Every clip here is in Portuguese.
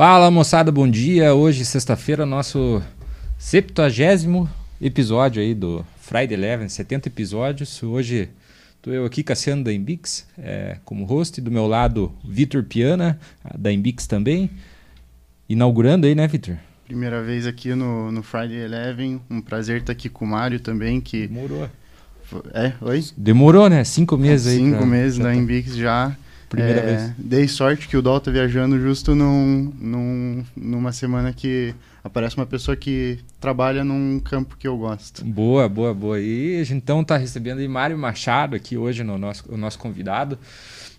Fala moçada, bom dia. Hoje, sexta-feira, nosso 70 episódio aí do Friday Eleven, 70 episódios. Hoje estou eu aqui, Cassiano da Embix, é, como host. Do meu lado, Vitor Piana, da Embix também. Inaugurando aí, né, Vitor? Primeira vez aqui no, no Friday Eleven. Um prazer estar aqui com o Mário também, que... Demorou. É, oi? Demorou, né? Cinco meses aí. Cinco pra... meses da Embix já. Primeira é, vez. Dei sorte que o Dol tá viajando justo num, num, numa semana que aparece uma pessoa que trabalha num campo que eu gosto. Boa, boa, boa. E a gente então está recebendo aí Mário Machado aqui hoje, no nosso, o nosso convidado.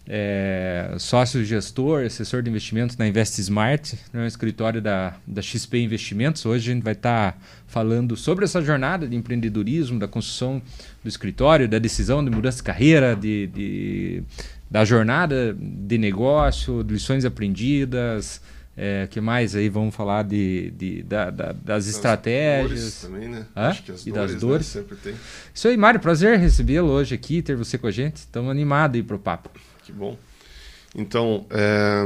É, sócio gestor, assessor de investimentos na Invest Smart, no né, escritório da, da XP Investimentos. Hoje a gente vai estar tá falando sobre essa jornada de empreendedorismo, da construção do escritório, da decisão de mudança de carreira, de, de da jornada de negócio, de lições aprendidas, é, que mais aí vamos falar de, de da, da, das, estratégias também, né? Hã? Acho que as e dores, das dores. Né? Sempre tem. Isso aí, Mário, prazer recebê-lo hoje aqui, ter você com a gente. Estamos animados aí pro papo. Que bom. Então, é,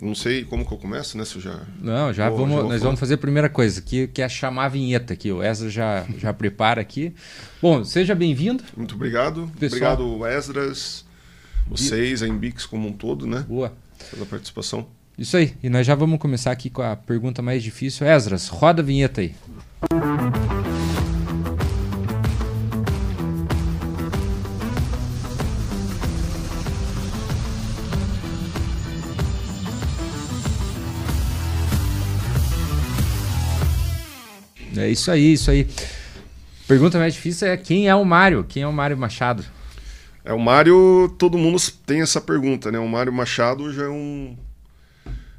não sei como que eu começo, né? Se eu já. Não, já vamos. Já nós falar. vamos fazer a primeira coisa, que, que é chamar a vinheta aqui. O Ezra já, já prepara aqui. Bom, seja bem-vindo. Muito obrigado. Pessoal. Obrigado, Esdras vocês, a Embix como um todo, né? Boa. Pela participação. Isso aí. E nós já vamos começar aqui com a pergunta mais difícil. Esdras, roda a vinheta aí. É isso aí, isso aí. Pergunta mais difícil é quem é o Mário? Quem é o Mário Machado? É, o Mário, todo mundo tem essa pergunta, né? O Mário Machado já é um,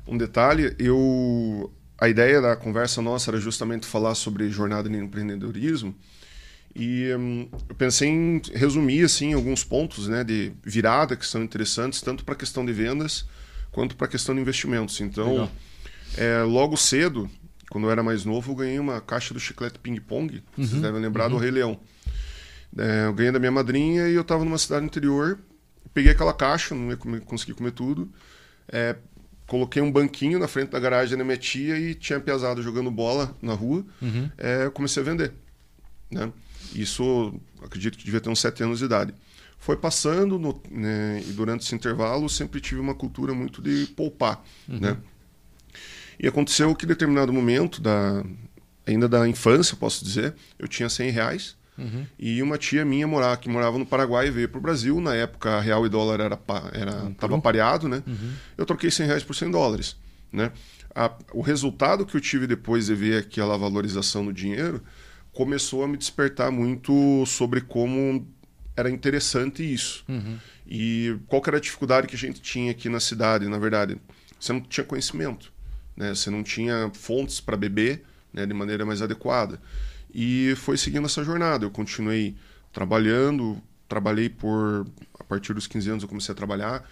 um detalhe. Eu, a ideia da conversa nossa era justamente falar sobre jornada de empreendedorismo. E hum, eu pensei em resumir assim alguns pontos, né, de virada que são interessantes tanto para a questão de vendas quanto para a questão de investimentos. Então, é, logo cedo, quando eu era mais novo, eu ganhei uma caixa do chiclete ping pong. Uhum, vocês devem lembrar uhum. do Rei Leão. É, eu ganhei da minha madrinha e eu estava numa cidade interior. Peguei aquela caixa, não ia comer, conseguir comer tudo. É, coloquei um banquinho na frente da garagem da minha tia e tinha pesado jogando bola na rua. Uhum. É, comecei a vender. Né? Isso, acredito que devia ter uns sete anos de idade. Foi passando no, né, e durante esse intervalo sempre tive uma cultura muito de poupar. Uhum. Né? E aconteceu que em determinado momento, da, ainda da infância, posso dizer, eu tinha 100 reais Uhum. E uma tia minha morava, que morava no Paraguai veio para o Brasil. Na época, real e dólar era, era tava pareado, né? Uhum. Eu troquei 100 reais por 100 dólares, né? A, o resultado que eu tive depois de ver aquela valorização do dinheiro começou a me despertar muito sobre como era interessante isso. Uhum. E qual era a dificuldade que a gente tinha aqui na cidade, na verdade? Você não tinha conhecimento, né? Você não tinha fontes para beber né, de maneira mais adequada. E foi seguindo essa jornada. Eu continuei trabalhando, trabalhei por. A partir dos 15 anos eu comecei a trabalhar.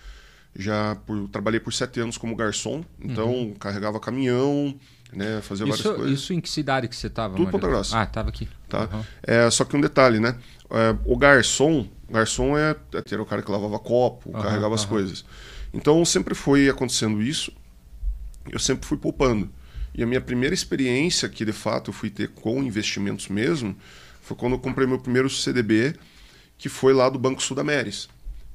Já por, trabalhei por sete anos como garçom, então uhum. carregava caminhão, né, fazia isso, várias coisas. Isso em que cidade que você estava? Tudo Ponta Grossa. Ah, estava aqui. Tá. Uhum. É, só que um detalhe, né? É, o garçom, garçom é, é era o cara que lavava copo, uhum, carregava as coisas. Então sempre foi acontecendo isso. Eu sempre fui poupando. E a minha primeira experiência que de fato eu fui ter com investimentos mesmo foi quando eu comprei meu primeiro CDB, que foi lá do Banco Sudameris,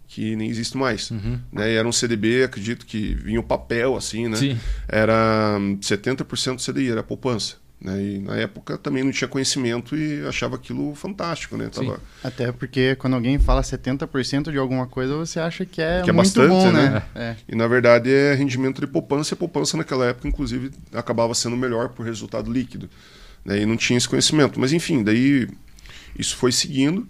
que nem existe mais. Uhum. Né? E era um CDB, acredito que vinha o papel assim, né? Sim. Era 70% do CDI, era poupança. Né? E na época também não tinha conhecimento e achava aquilo fantástico, né? Tava... Até porque quando alguém fala 70% de alguma coisa, você acha que é, que é muito bastante, bom, né? né? É. E na verdade é rendimento de poupança, e a poupança naquela época, inclusive, acabava sendo melhor por resultado líquido. Né? E não tinha esse conhecimento. Mas enfim, daí isso foi seguindo.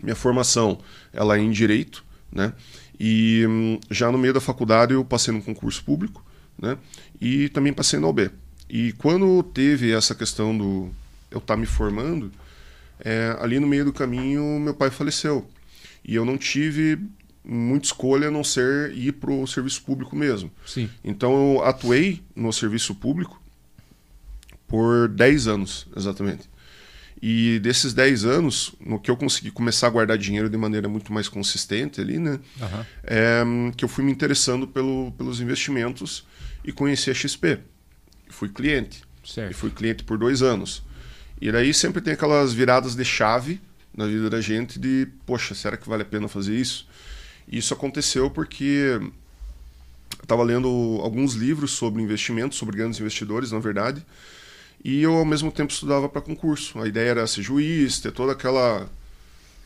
Minha formação ela é em Direito, né? E hum, já no meio da faculdade eu passei num concurso público, né? E também passei na OB. E quando teve essa questão do eu estar tá me formando, é, ali no meio do caminho meu pai faleceu. E eu não tive muita escolha a não ser ir para o serviço público mesmo. Sim. Então eu atuei no serviço público por 10 anos, exatamente. E desses 10 anos, no que eu consegui começar a guardar dinheiro de maneira muito mais consistente ali, né? Aham. é, que eu fui me interessando pelo, pelos investimentos e conheci a XP. Fui cliente. E Certo. fui cliente por dois anos. E daí sempre tem aquelas viradas de chave na vida da gente de, poxa, será que vale a pena fazer isso? E isso aconteceu porque eu estava lendo alguns livros sobre investimentos, sobre grandes investidores, na verdade, e eu ao mesmo tempo estudava para concurso. A ideia era ser juiz, ter toda aquela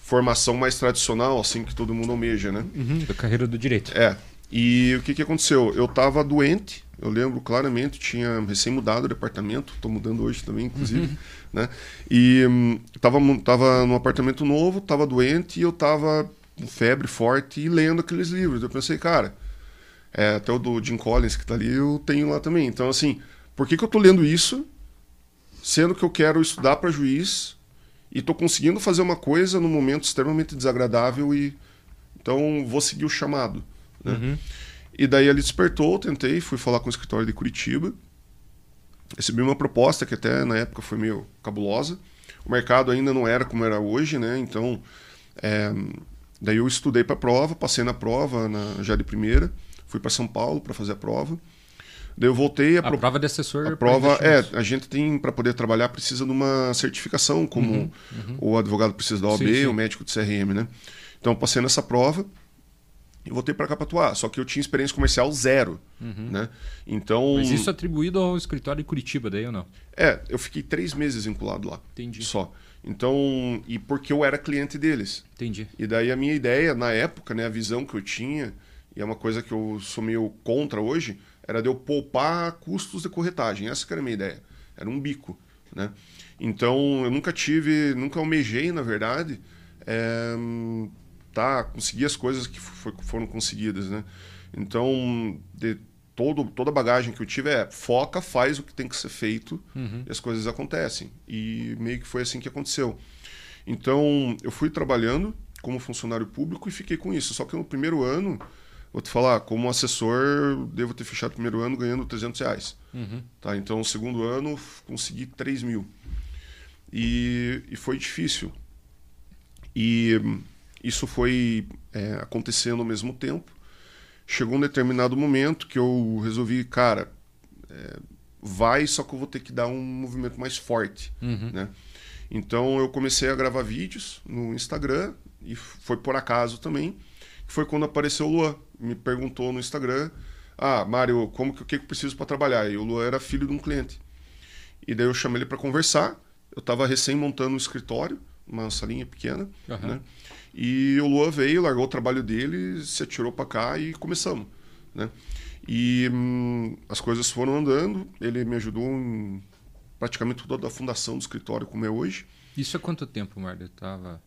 formação mais tradicional, assim, que todo mundo almeja, né? Uhum, da carreira do direito. É. E o que, que aconteceu? Eu tava doente, eu lembro claramente, tinha recém mudado o departamento, tô mudando hoje também, inclusive, né? E hum, tava, tava num apartamento novo, tava doente e eu tava com febre forte e lendo aqueles livros. Eu pensei, cara, é, até o do Jim Collins que tá ali, eu tenho lá também. Então, assim, por que, que eu tô lendo isso, sendo que eu quero estudar para juiz e tô conseguindo fazer uma coisa num momento extremamente desagradável e então vou seguir o chamado. Né? Uhum. E daí ele despertou, tentei, fui falar com o escritório de Curitiba. Recebi uma proposta que até na época foi meio cabulosa. O mercado ainda não era como era hoje, né? Então, é, daí eu estudei para a prova, passei na prova na, já de primeira, fui para São Paulo para fazer a prova. Daí eu voltei a, A pro- prova de assessor. a prova é, a gente tem para poder trabalhar precisa de uma certificação, como o advogado precisa da OAB, Uhum, Sim, sim. o médico de CRM, né? Então passei nessa prova e voltei para cá para atuar. Só que eu tinha experiência comercial zero, né? Então, Uhum. Mas isso é atribuído ao escritório de Curitiba, daí ou não? é, eu fiquei três meses vinculado lá, Entendi. só. Então, e porque eu era cliente deles. Entendi. E daí a minha ideia, na época, né, a visão que eu tinha, e é uma coisa que eu sou meio contra hoje, era de eu poupar custos de corretagem. Essa que era a minha ideia. Era um bico, né? Então, eu nunca tive, nunca almejei, na verdade, é, tá, conseguir as coisas que fo- foram conseguidas, né? Então, de todo, toda a bagagem que eu tive é foca, faz o que tem que ser feito Uhum. e as coisas acontecem. E meio que foi assim que aconteceu. Então, eu fui trabalhando como funcionário público e fiquei com isso. Só que no primeiro ano, vou te falar, como assessor, devo ter fechado o primeiro ano ganhando 300 reais. Uhum. Tá? Então, no segundo ano, consegui 3 mil. E, e foi difícil. E isso foi é, acontecendo ao mesmo tempo. Chegou um determinado momento que eu resolvi, cara, é, vai, só que eu vou ter que dar um movimento mais forte. Uhum. Né? Então eu comecei a gravar vídeos no Instagram e foi por acaso também, que foi quando apareceu o Luan, me perguntou no Instagram, ah, Mário, como que o que eu preciso para trabalhar? E o Luan era filho de um cliente. E daí eu chamei ele para conversar. Eu estava recém montando um escritório, uma salinha pequena, Aham. né? E o Luan veio, largou o trabalho dele, se atirou para cá e começamos, né? E hum, as coisas foram andando. Ele me ajudou em praticamente toda a fundação do escritório como é hoje. Isso há quanto tempo, Mário? Tava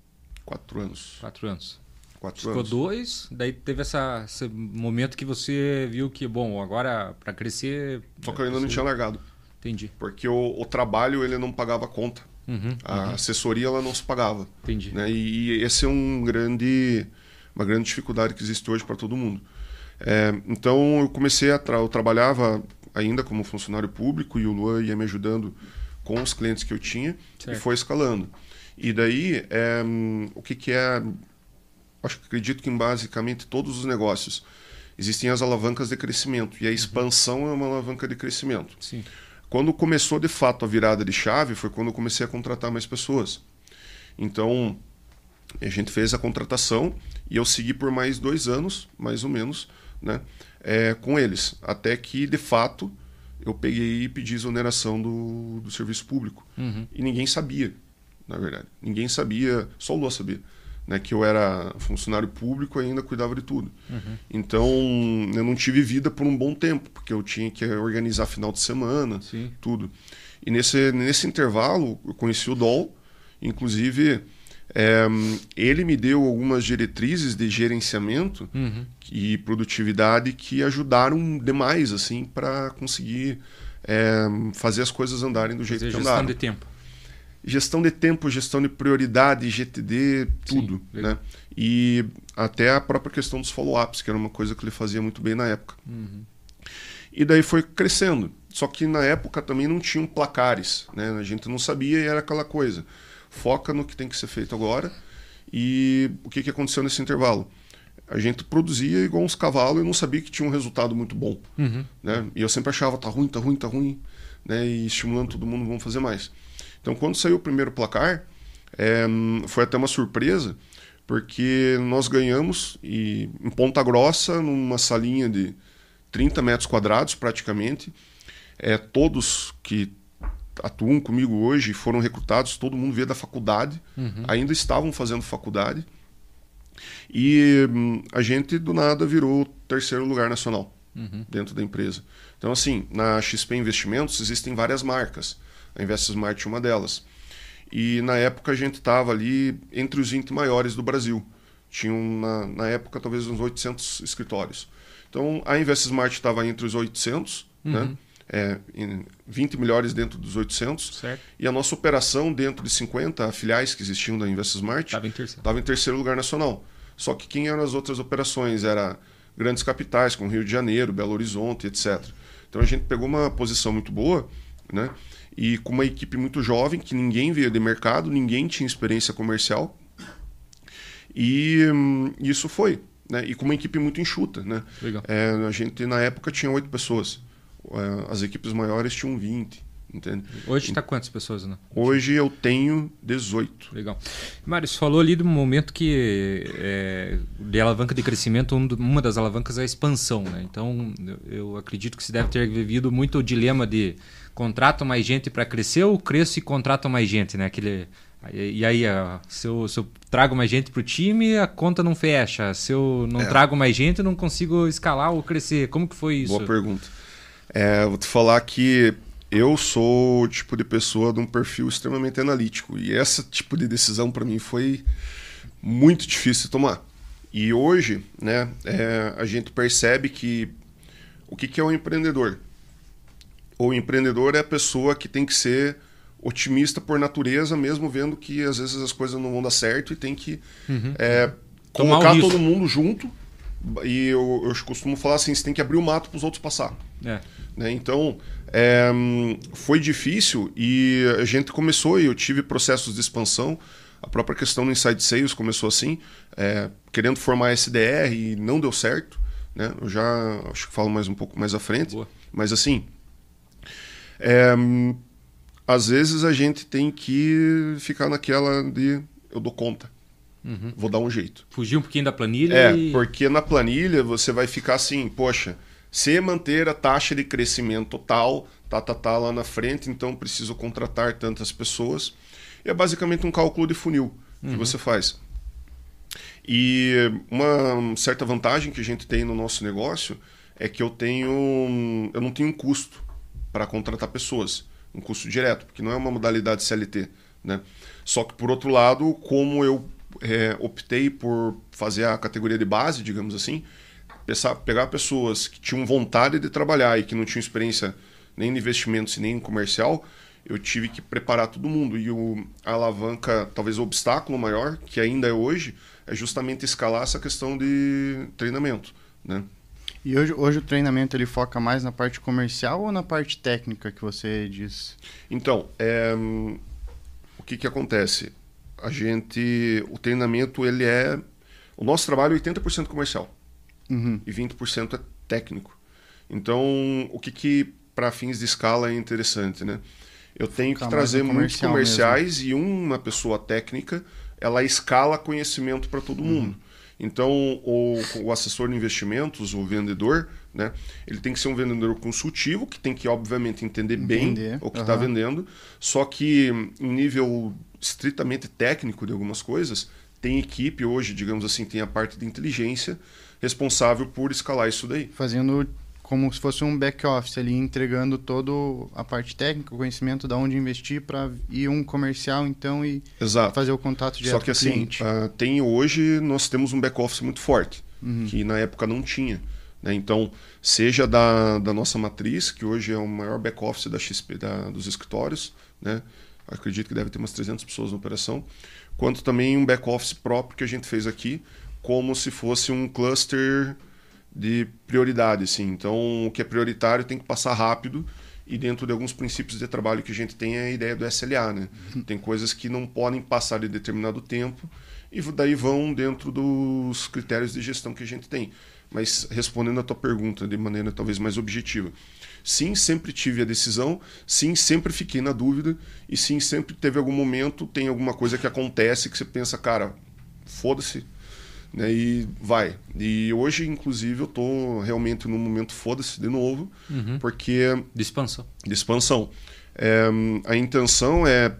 Quatro anos. quatro anos. Quatro Ficou anos. dois, daí teve essa, esse momento que você viu que, bom, agora para crescer. Só que eu ainda não tinha largado. Entendi. Porque o, o trabalho ele não pagava conta. Uhum, A assessoria ela não se pagava. entendi. né? E esse é um grande, uma grande dificuldade que existe hoje para todo mundo. É, então eu comecei a tra eu trabalhava ainda como funcionário público e o Luan ia me ajudando com os clientes que eu tinha Certo. e foi escalando. E daí é, o que, que é? Acho que acredito que em basicamente todos os negócios existem as alavancas de crescimento e a expansão é uma alavanca de crescimento. Sim. Quando começou de fato a virada de chave foi quando eu comecei a contratar mais pessoas. Então a gente fez a contratação e eu segui por mais dois anos, mais ou menos, né, é, com eles, até que de fato eu peguei e pedi exoneração do, do serviço público Uhum. e ninguém sabia, na verdade, ninguém sabia, só o Lua sabia. Né, que eu era funcionário público e ainda cuidava de tudo. Uhum. Então, eu não tive vida por um bom tempo, porque eu tinha que organizar final de semana, Sim. tudo. E nesse, nesse intervalo, eu conheci o Dol, inclusive, é, ele me deu algumas diretrizes de gerenciamento Uhum. e produtividade que ajudaram demais, assim, para conseguir é, fazer as coisas andarem do jeito Fazer que andaram de tempo. Gestão de tempo, gestão de prioridade, GTD, tudo, legal. né? E até a própria questão dos follow-ups, que era uma coisa que ele fazia muito bem na época. Uhum. E daí foi crescendo. Só que na época também não tinham placares, né? A gente não sabia e era aquela coisa. foca no que tem que ser feito agora. E o que, que aconteceu nesse intervalo? A gente produzia igual uns cavalos e não sabia que tinha um resultado muito bom. Uhum. Né? E eu sempre achava, tá ruim, tá ruim, tá ruim. Né? E estimulando todo mundo, vamos fazer mais. Então, quando saiu o primeiro placar, é, foi até uma surpresa, porque nós ganhamos e, em Ponta Grossa, numa salinha de 30 metros quadrados praticamente, é, todos que atuam comigo hoje foram recrutados, todo mundo veio da faculdade, Uhum. ainda estavam fazendo faculdade. E hum, a gente, do nada, virou terceiro lugar nacional Uhum. dentro da empresa. Então, assim, na XP Investimentos existem várias marcas. A InvestSmart é uma delas. E na época a gente estava ali entre os 20 maiores do Brasil. Tinham, na, na época, talvez uns 800 escritórios. Então, a InvestSmart estava entre os 800, né? Uhum. É, em 20 melhores dentro dos 800. Certo. E a nossa operação dentro de 50 filiais que existiam da InvestSmart Estava em terceiro. em terceiro lugar nacional. Só que quem eram as outras operações? Era grandes capitais, como Rio de Janeiro, Belo Horizonte, etc. Então a gente pegou uma posição muito boa, né? E com uma equipe muito jovem, que ninguém veio de mercado, ninguém tinha experiência comercial. E hum, isso foi, né? E com uma equipe muito enxuta, né? É, a gente, na época, tinha oito pessoas. É, As equipes maiores tinham 20, entende? Hoje está quantas pessoas, né? Hoje eu tenho 18. Legal. Mário, você falou ali do momento que é, de alavanca de crescimento, um uma das alavancas é a expansão, né? Então, eu, eu acredito que você deve ter vivido muito o dilema de contrato mais gente para crescer ou cresço e contrato mais gente, né? Aquele, e aí, se, eu, se eu trago mais gente para o time, a conta não fecha. Se eu não É. trago mais gente, eu não consigo escalar ou crescer. Como que foi isso? Boa pergunta. É, vou te falar que eu sou o tipo de pessoa de um perfil extremamente analítico. E esse tipo de decisão para mim foi muito difícil de tomar. E hoje, né, é, a gente percebe que o que, que é o empreendedor? O empreendedor é a pessoa que tem que ser otimista por natureza, mesmo vendo que às vezes as coisas não vão dar certo e tem que é, Tomar o colocar todo mundo junto. E eu, eu costumo falar assim: você tem que abrir o mato para os outros passar. É. né? Então, é, foi difícil e a gente começou e eu tive processos de expansão. A própria questão do Inside Sales começou assim, é, querendo formar SDR e não deu certo. Né? Eu já acho que falo mais um pouco mais à frente. Boa. Mas assim, é, às vezes a gente tem que ficar naquela de eu dou conta, Uhum. vou dar um jeito. Fugir um pouquinho da planilha É, e... porque na planilha você vai ficar assim, poxa, se manter a taxa de crescimento total, tá, tá, tá lá na frente, então preciso contratar tantas pessoas. E é basicamente um cálculo de funil que você faz. E uma certa vantagem que a gente tem no nosso negócio é que eu tenho, eu não tenho um custo para contratar pessoas, um custo direto, porque não é uma modalidade CLT, né? Só que por outro lado, como eu é, optei por fazer a categoria de base, digamos assim, pensar- pegar pessoas que tinham vontade de trabalhar e que não tinham experiência nem em investimentos nem em comercial, eu tive que preparar todo mundo. E o, a alavanca, talvez o obstáculo maior, que ainda é hoje, é justamente escalar essa questão de treinamento. Né? E hoje, hoje o treinamento ele foca mais na parte comercial ou na parte técnica que você diz? Então, é, o que, que acontece? A gente, o treinamento, ele é... O nosso trabalho é 80% comercial. Uhum. e 20% é técnico. Então, o que, que para fins de escala é interessante, né? Eu tenho Focar que trazer muitos comerciais e uma pessoa técnica, ela escala conhecimento para todo mundo. Então, o, o assessor de investimentos, o vendedor, né, ele tem que ser um vendedor consultivo, que tem que, obviamente, entender bem Entender, o que está aham. vendendo, só que em nível estritamente técnico de algumas coisas, tem equipe hoje, digamos assim, tem a parte de inteligência responsável por escalar isso daí. Fazendo como se fosse um back-office ali, entregando toda a parte técnica, o conhecimento de onde investir para ir um comercial, então, e Exato. fazer o contato direto Só que assim, cliente. ah, tem hoje, nós temos um back-office muito forte, Uhum. que na época não tinha. né? Então, seja da, da nossa matriz, que hoje é o maior back-office da XP, da, dos escritórios, né? acredito que deve ter umas 300 pessoas na operação, quanto também um back-office próprio que a gente fez aqui, como se fosse um cluster de prioridade. Assim. Então, o que é prioritário tem que passar rápido e dentro de alguns princípios de trabalho que a gente tem é a ideia do SLA, né? Uhum. Tem coisas que não podem passar de determinado tempo e daí vão dentro dos critérios de gestão que a gente tem. Mas respondendo a tua pergunta de maneira talvez mais objetiva, sim, sempre tive a decisão, sim, sempre fiquei na dúvida e sim, sempre teve algum momento, tem alguma coisa que acontece que você pensa, cara, foda-se, né? E vai. E hoje, inclusive, eu tô realmente num momento foda-se de novo, uhum. porque. De expansão. De expansão. É, a intenção é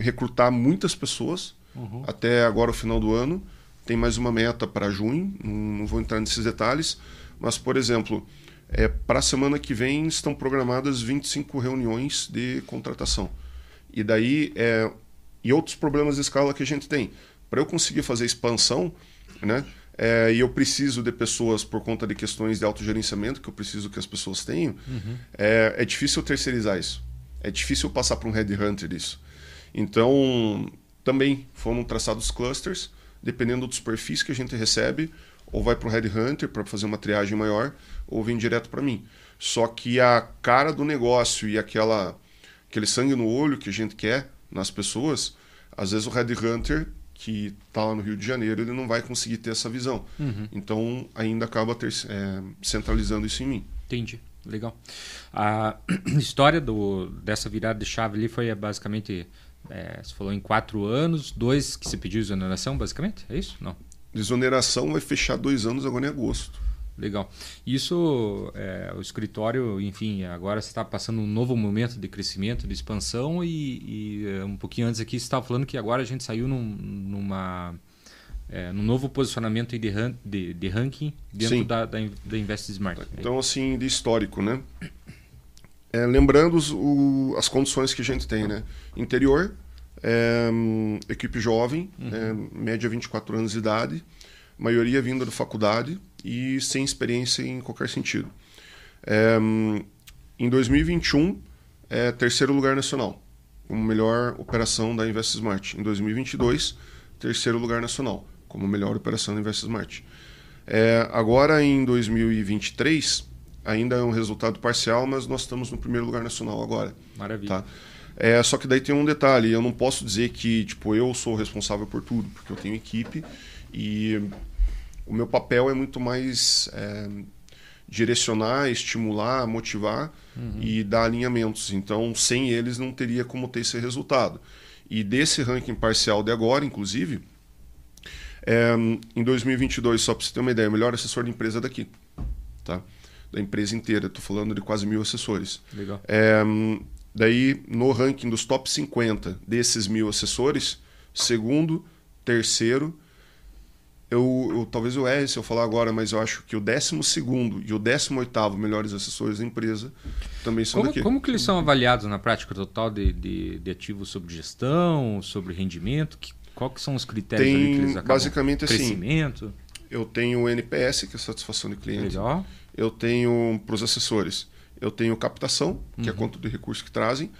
recrutar muitas pessoas uhum. até agora o final do ano. Tem mais uma meta para junho, não vou entrar nesses detalhes, mas, por exemplo, é, para a semana que vem estão programadas 25 reuniões de contratação. E daí, é, e outros problemas de escala que a gente tem. Para eu conseguir fazer expansão, né? É, e eu preciso de pessoas por conta de questões de autogerenciamento, que eu preciso que as pessoas tenham, uhum. é, é difícil terceirizar isso. É difícil passar para um headhunter isso. Então, também foram traçados clusters, dependendo dos perfis que a gente recebe, ou vai para um headhunter para fazer uma triagem maior, ou vem direto para mim. Só que a cara do negócio e aquela, aquele sangue no olho que a gente quer nas pessoas, às vezes o headhunter que está lá no Rio de Janeiro, ele não vai conseguir ter essa visão. Uhum. Então, ainda acaba ter, é, centralizando isso em mim. Entendi. Legal. A história do, dessa virada de chave ali foi basicamente, é, você falou em quatro anos, dois que você pediu exoneração, basicamente? É isso? Não. Desoneração vai fechar dois anos agora em agosto. Legal. Isso, é, o escritório, enfim, agora você está passando um novo momento de crescimento, de expansão e, e é, um pouquinho antes aqui você estava falando que agora a gente saiu num, numa, é, num novo posicionamento de, de, de ranking dentro da, da, da Invest Smart. Então, assim, de histórico, né? É, lembrando os, o, as condições que a gente tem, né? Interior, é, equipe jovem, uhum. É, média 24 anos de idade, maioria vinda da faculdade, e sem experiência em qualquer sentido. É, em 2021, é terceiro lugar nacional, como melhor operação da Invest Smart. Em 2022, terceiro lugar nacional, como melhor operação da Invest Smart. É, agora, em 2023, ainda é um resultado parcial, mas nós estamos no primeiro lugar nacional agora. Maravilha. Tá? É, só que daí tem um detalhe, eu não posso dizer que tipo eu sou responsável por tudo, porque eu tenho equipe e o meu papel é muito mais é, direcionar, estimular, motivar uhum. e dar alinhamentos. Então, sem eles não teria como ter esse resultado. E desse ranking parcial de agora, inclusive, é, em 2022, só para você ter uma ideia, o melhor assessor de empresa daqui, tá? Da empresa inteira. Estou falando de quase mil assessores. Legal. É, daí, no ranking dos top 50 desses mil assessores, segundo, terceiro eu, eu, talvez eu erre se eu falar agora, mas eu acho que o 12 e o 18 melhores assessores da empresa também são como, daqui. Como que eles são avaliados na prática total de, de, de ativos sobre gestão, sobre rendimento? Que, qual que são os critérios Tem, que eles acabam? Basicamente assim, Crescimento? Assim, eu tenho o NPS, que é satisfação de cliente. Legal. Eu tenho para os assessores. Eu tenho captação, que uhum. é a conta de recursos que trazem.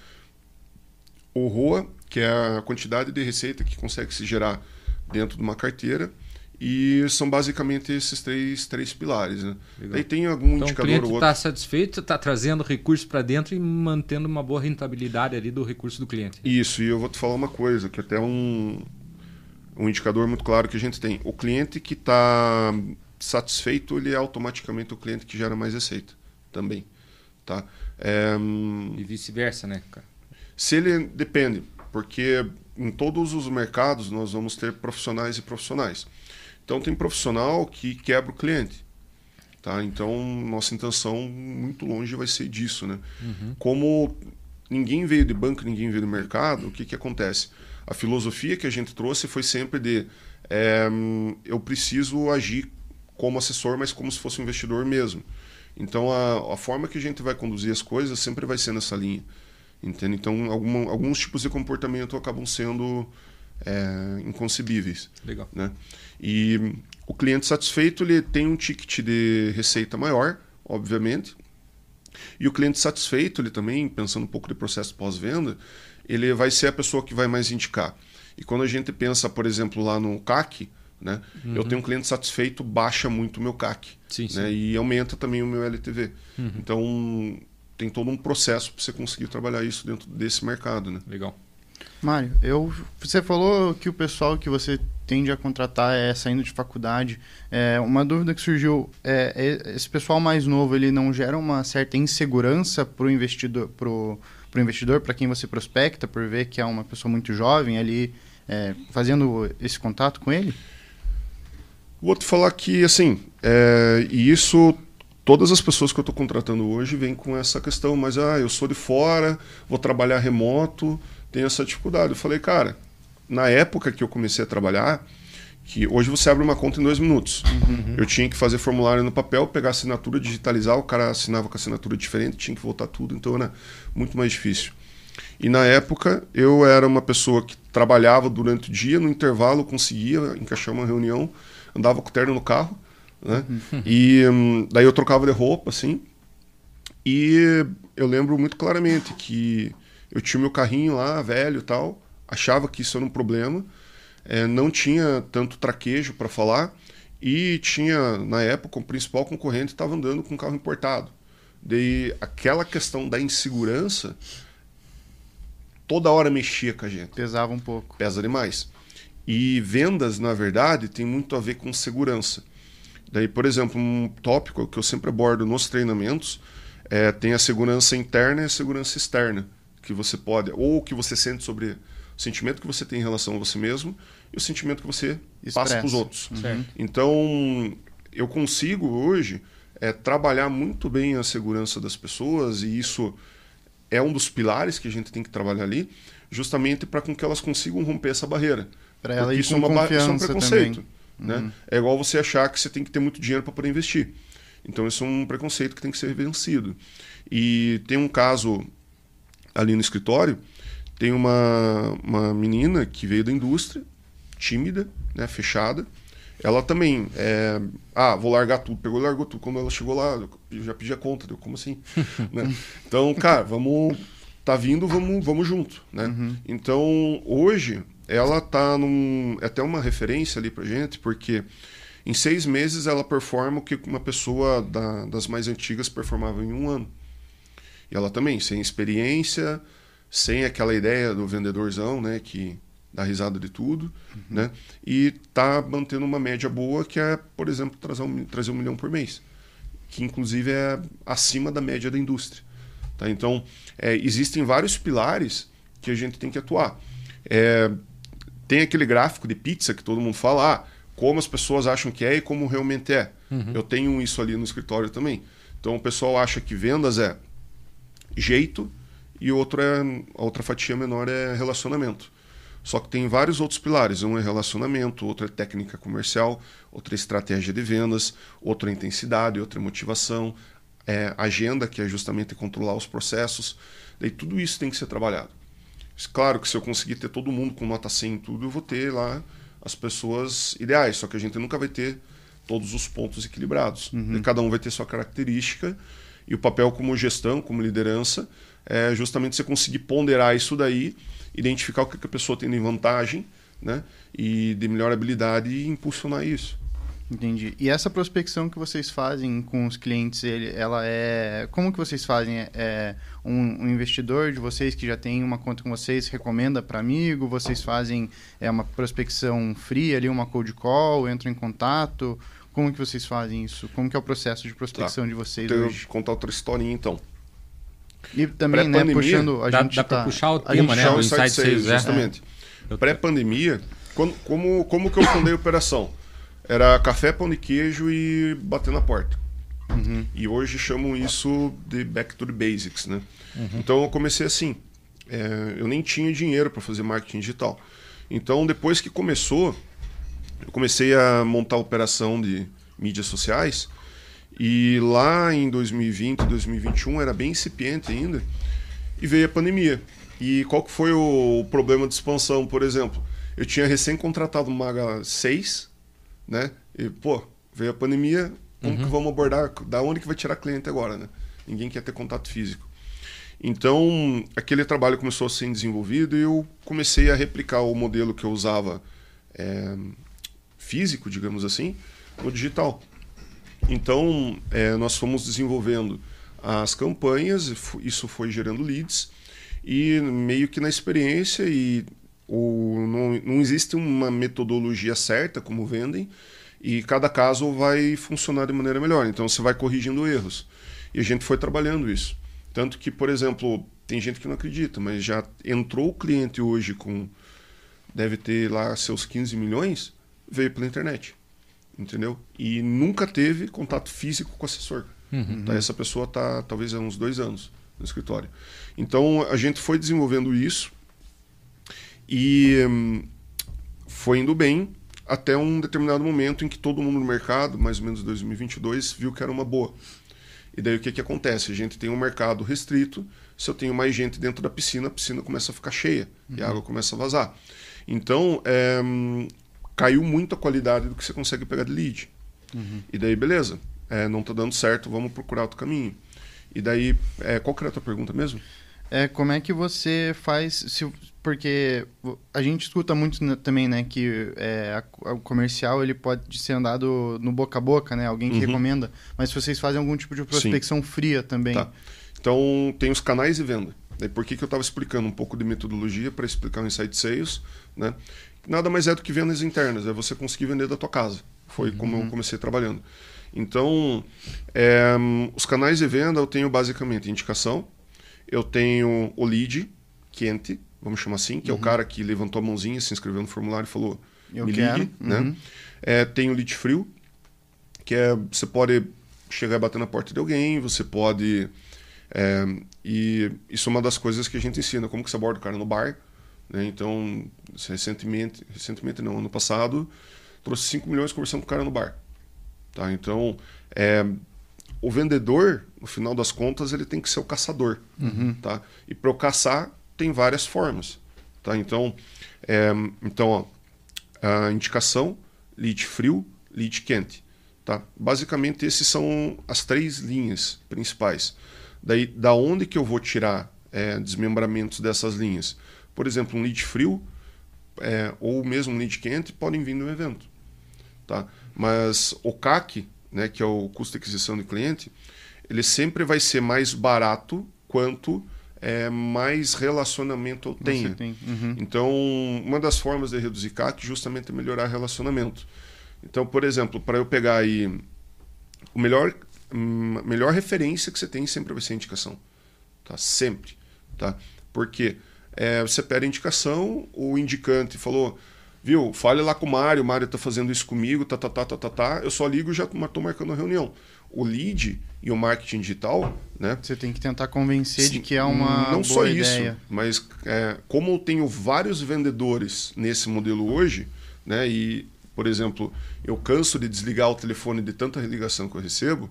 O ROA, que é a quantidade de receita que consegue se gerar dentro de uma carteira e são basicamente esses três, três pilares. Né? Daí tem algum então, indicador outro. O cliente está satisfeito, está trazendo recursos para dentro e mantendo uma boa rentabilidade ali do recurso do cliente. Isso, e eu vou te falar uma coisa, que até um, um indicador muito claro que a gente tem. O cliente que está satisfeito, ele é automaticamente o cliente que gera mais receita também. Tá? É, e vice-versa, né, cara? Se ele depende, porque em todos os mercados nós vamos ter profissionais e profissionais. Então tem profissional que quebra o cliente. Tá? Então nossa intenção muito longe vai ser disso. Né? Uhum. Como ninguém veio de banco, ninguém veio do mercado, o que, que acontece? A filosofia que a gente trouxe foi sempre de é, eu preciso agir como assessor, mas como se fosse um investidor mesmo. Então a, a forma que a gente vai conduzir as coisas sempre vai ser nessa linha. Entende? Então alguma, alguns tipos de comportamento acabam sendo é, inconcebíveis. Legal. Né? E o cliente satisfeito ele tem um ticket de receita maior, obviamente. E o cliente satisfeito, ele também, pensando um pouco de processo pós-venda, ele vai ser a pessoa que vai mais indicar. E quando a gente pensa, por exemplo, lá no CAC, né? Uhum. Eu tenho um cliente satisfeito, baixa muito o meu CAC. Sim, né? sim. E aumenta também o meu LTV. Uhum. Então, tem todo um processo para você conseguir trabalhar isso dentro desse mercado, né? Legal. Mário, eu, você falou que o pessoal que você tende a contratar é saindo de faculdade. É, uma dúvida que surgiu é, esse pessoal mais novo ele não gera uma certa insegurança para o investidor, pro, pro investidor, para quem você prospecta, por ver que é uma pessoa muito jovem ali é, fazendo esse contato com ele? Vou te falar que assim, é, e isso todas as pessoas que eu estou contratando hoje vêm com essa questão, mas ah, eu sou de fora, vou trabalhar remoto tem essa dificuldade. Eu falei, cara, na época que eu comecei a trabalhar, que hoje você abre uma conta em dois minutos. Uhum. Eu tinha que fazer formulário no papel, pegar assinatura, digitalizar, o cara assinava com assinatura diferente, tinha que voltar tudo, então era muito mais difícil. E na época eu era uma pessoa que trabalhava durante o dia, no intervalo conseguia encaixar uma reunião, andava com o terno no carro, né? Uhum. E um, daí eu trocava de roupa, assim. E eu lembro muito claramente que eu tinha meu carrinho lá, velho e tal, achava que isso era um problema, é, não tinha tanto traquejo para falar e tinha, na época, o principal concorrente estava andando com um carro importado. Daí aquela questão da insegurança toda hora mexia com a gente. Pesava um pouco. Pesa demais. E vendas, na verdade, tem muito a ver com segurança. Daí, por exemplo, um tópico que eu sempre abordo nos treinamentos é, tem a segurança interna e a segurança externa que você pode, ou que você sente sobre o sentimento que você tem em relação a você mesmo e o sentimento que você Expressa. passa para os outros. Uhum. Então, eu consigo hoje é, trabalhar muito bem a segurança das pessoas e isso é um dos pilares que a gente tem que trabalhar ali, justamente para que elas consigam romper essa barreira. Para ela isso, é uma, isso é um preconceito. Né? Uhum. É igual você achar que você tem que ter muito dinheiro para poder investir. Então, isso é um preconceito que tem que ser vencido. E tem um caso ali no escritório, tem uma, uma menina que veio da indústria, tímida, né, fechada. Ela também, é, ah, vou largar tudo. Pegou e largou tudo. Quando ela chegou lá, eu já pedi a conta. Deu, como assim? né? Então, cara, vamos. Tá vindo, vamos, vamos junto. Né? Uhum. Então, hoje, ela tá num. É até uma referência ali pra gente, porque em seis meses ela performa o que uma pessoa da, das mais antigas performava em um ano. E ela também, sem experiência, sem aquela ideia do vendedorzão, né, que dá risada de tudo, uhum. né? E tá mantendo uma média boa que é, por exemplo, trazer um, trazer um milhão por mês, que inclusive é acima da média da indústria. Tá? Então, é, existem vários pilares que a gente tem que atuar. É, tem aquele gráfico de pizza que todo mundo fala, ah, como as pessoas acham que é e como realmente é. Uhum. Eu tenho isso ali no escritório também. Então o pessoal acha que vendas é jeito e outro é, a outra fatia menor é relacionamento. Só que tem vários outros pilares. Um é relacionamento, outro é técnica comercial, outra é estratégia de vendas, outro é intensidade, outra é motivação, é agenda, que é justamente controlar os processos. Daí tudo isso tem que ser trabalhado. Claro que se eu conseguir ter todo mundo com nota 100 em tudo, eu vou ter lá as pessoas ideais. Só que a gente nunca vai ter todos os pontos equilibrados. Uhum. Cada um vai ter sua característica e o papel como gestão, como liderança, é justamente você conseguir ponderar isso daí, identificar o que a pessoa tem de vantagem né? e de melhor habilidade e impulsionar isso. Entendi. E essa prospecção que vocês fazem com os clientes, ele, ela é. Como que vocês fazem? É um, um investidor de vocês que já tem uma conta com vocês recomenda para amigo? Vocês fazem é uma prospecção fria ali, uma cold call, entram em contato? Como que vocês fazem isso? Como que é o processo de prospecção tá. de vocês então, hoje? Eu contar outra historinha então. E também, né, puxando a dá, gente dá tá... para puxar o tema, né? O Insight Sales, é. justamente. É. Pré-pandemia, como, como que eu fundei a operação? Era café, pão de queijo e bater na porta. Uhum. E hoje chamam isso de back to the basics, né? Uhum. Então eu comecei assim. É, eu nem tinha dinheiro para fazer marketing digital. Então depois que começou, eu comecei a montar a operação de mídias sociais e lá em 2020, 2021 era bem incipiente ainda e veio a pandemia. E qual que foi o problema de expansão, por exemplo? Eu tinha recém contratado uma Maga 6, né? E, pô, veio a pandemia, como uhum. que vamos abordar? Da onde que vai tirar cliente agora, né? Ninguém quer ter contato físico. Então, aquele trabalho começou a ser desenvolvido e eu comecei a replicar o modelo que eu usava é, físico, digamos assim, no digital. Então, é, nós fomos desenvolvendo as campanhas, isso foi gerando leads, e meio que na experiência, e o, não, não existe uma metodologia certa como vendem, e cada caso vai funcionar de maneira melhor. Então você vai corrigindo erros. E a gente foi trabalhando isso. Tanto que, por exemplo, tem gente que não acredita, mas já entrou o cliente hoje com. deve ter lá seus 15 milhões, veio pela internet. Entendeu? E nunca teve contato físico com o assessor. Uhum. Tá, essa pessoa está talvez há uns dois anos no escritório. Então a gente foi desenvolvendo isso e hum, foi indo bem até um determinado momento em que todo mundo no mercado, mais ou menos 2022, viu que era uma boa. E daí o que, que acontece? A gente tem um mercado restrito. Se eu tenho mais gente dentro da piscina, a piscina começa a ficar cheia uhum. e a uhum. água começa a vazar. Então, é, caiu muito a qualidade do que você consegue pegar de lead. Uhum. E daí, beleza, é, não está dando certo, vamos procurar outro caminho. E daí, é, qual que era a tua pergunta mesmo? É, como é que você faz, se, porque a gente escuta muito também, né, que é, o comercial ele pode ser andado no boca a boca, né, alguém que uhum. recomenda, mas vocês fazem algum tipo de prospecção Sim. fria também. Tá. Então, tem os canais de venda. Daí, por que, que eu estava explicando um pouco de metodologia para explicar o Insight Sales, né? Nada mais é do que vendas internas, é você conseguir vender da tua casa. Foi uhum. como eu comecei trabalhando. Então, é, os canais de venda eu tenho basicamente indicação, eu tenho o lead quente, vamos chamar assim, que uhum. é o uhum. cara que levantou a mãozinha, se inscreveu no formulário e falou, eu me quero. ligue. Né? Uhum. É, tem o lead frio, que é você pode chegar e bater na porta de alguém, você pode... É, e isso é uma das coisas que a gente ensina, como que você aborda o cara no bar. Né? Então, recentemente, recentemente não, ano passado, trouxe 5 milhões conversando com o cara no bar. Tá? Então, é, o vendedor, no final das contas, ele tem que ser o caçador. Uhum. Tá? E para eu caçar, tem várias formas. Tá? Então, é, então ó, a indicação, lead frio, lead quente. Tá? Basicamente, esses são as três linhas principais. Daí, da onde que eu vou tirar é, desmembramentos dessas linhas? Por exemplo, um lead frio é, ou mesmo um lead quente podem vir do evento. Tá? Mas o CAC, né, que é o custo de aquisição do cliente, ele sempre vai ser mais barato quanto é, mais relacionamento eu tenho. Uhum. Então, uma das formas de reduzir CAC justamente é melhorar relacionamento. Então, por exemplo, para eu pegar aí o melhor hum, melhor referência que você tem sempre vai ser indicação, tá? Sempre, tá? Porque é, você pede a indicação, o indicante falou, viu, fale lá com o Mário, o Mário está fazendo isso comigo, tá, tá, tá, tá, tá, tá. Eu só ligo e já estou marcando a reunião. O lead e o marketing digital, né? Você tem que tentar convencer Sim, de que é uma não só ideia. isso, mas é, como eu tenho vários vendedores nesse modelo hoje, né? E por exemplo, eu canso de desligar o telefone de tanta ligação que eu recebo,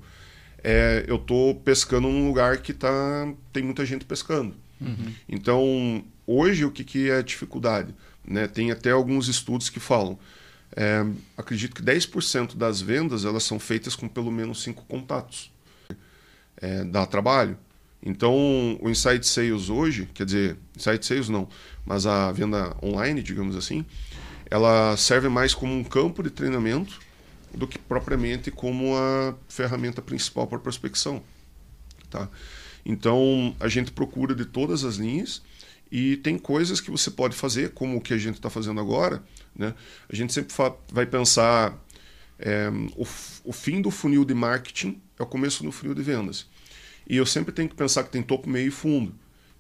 é, eu estou pescando num lugar que tá, tem muita gente pescando. Uhum. Então, hoje, o que, que é dificuldade? Né? Tem até alguns estudos que falam. É, acredito que 10% das vendas elas são feitas com pelo menos cinco contatos. É, dá trabalho. Então, o Insight Sales hoje, quer dizer, Insight Sales não, mas a venda online, digamos assim, ela serve mais como um campo de treinamento do que propriamente como a ferramenta principal para prospecção. Tá? Então, a gente procura de todas as linhas e tem coisas que você pode fazer, como o que a gente está fazendo agora. Né? A gente sempre vai pensar é, o, o fim do funil de marketing é o começo do funil de vendas. E eu sempre tenho que pensar que tem topo, meio e fundo.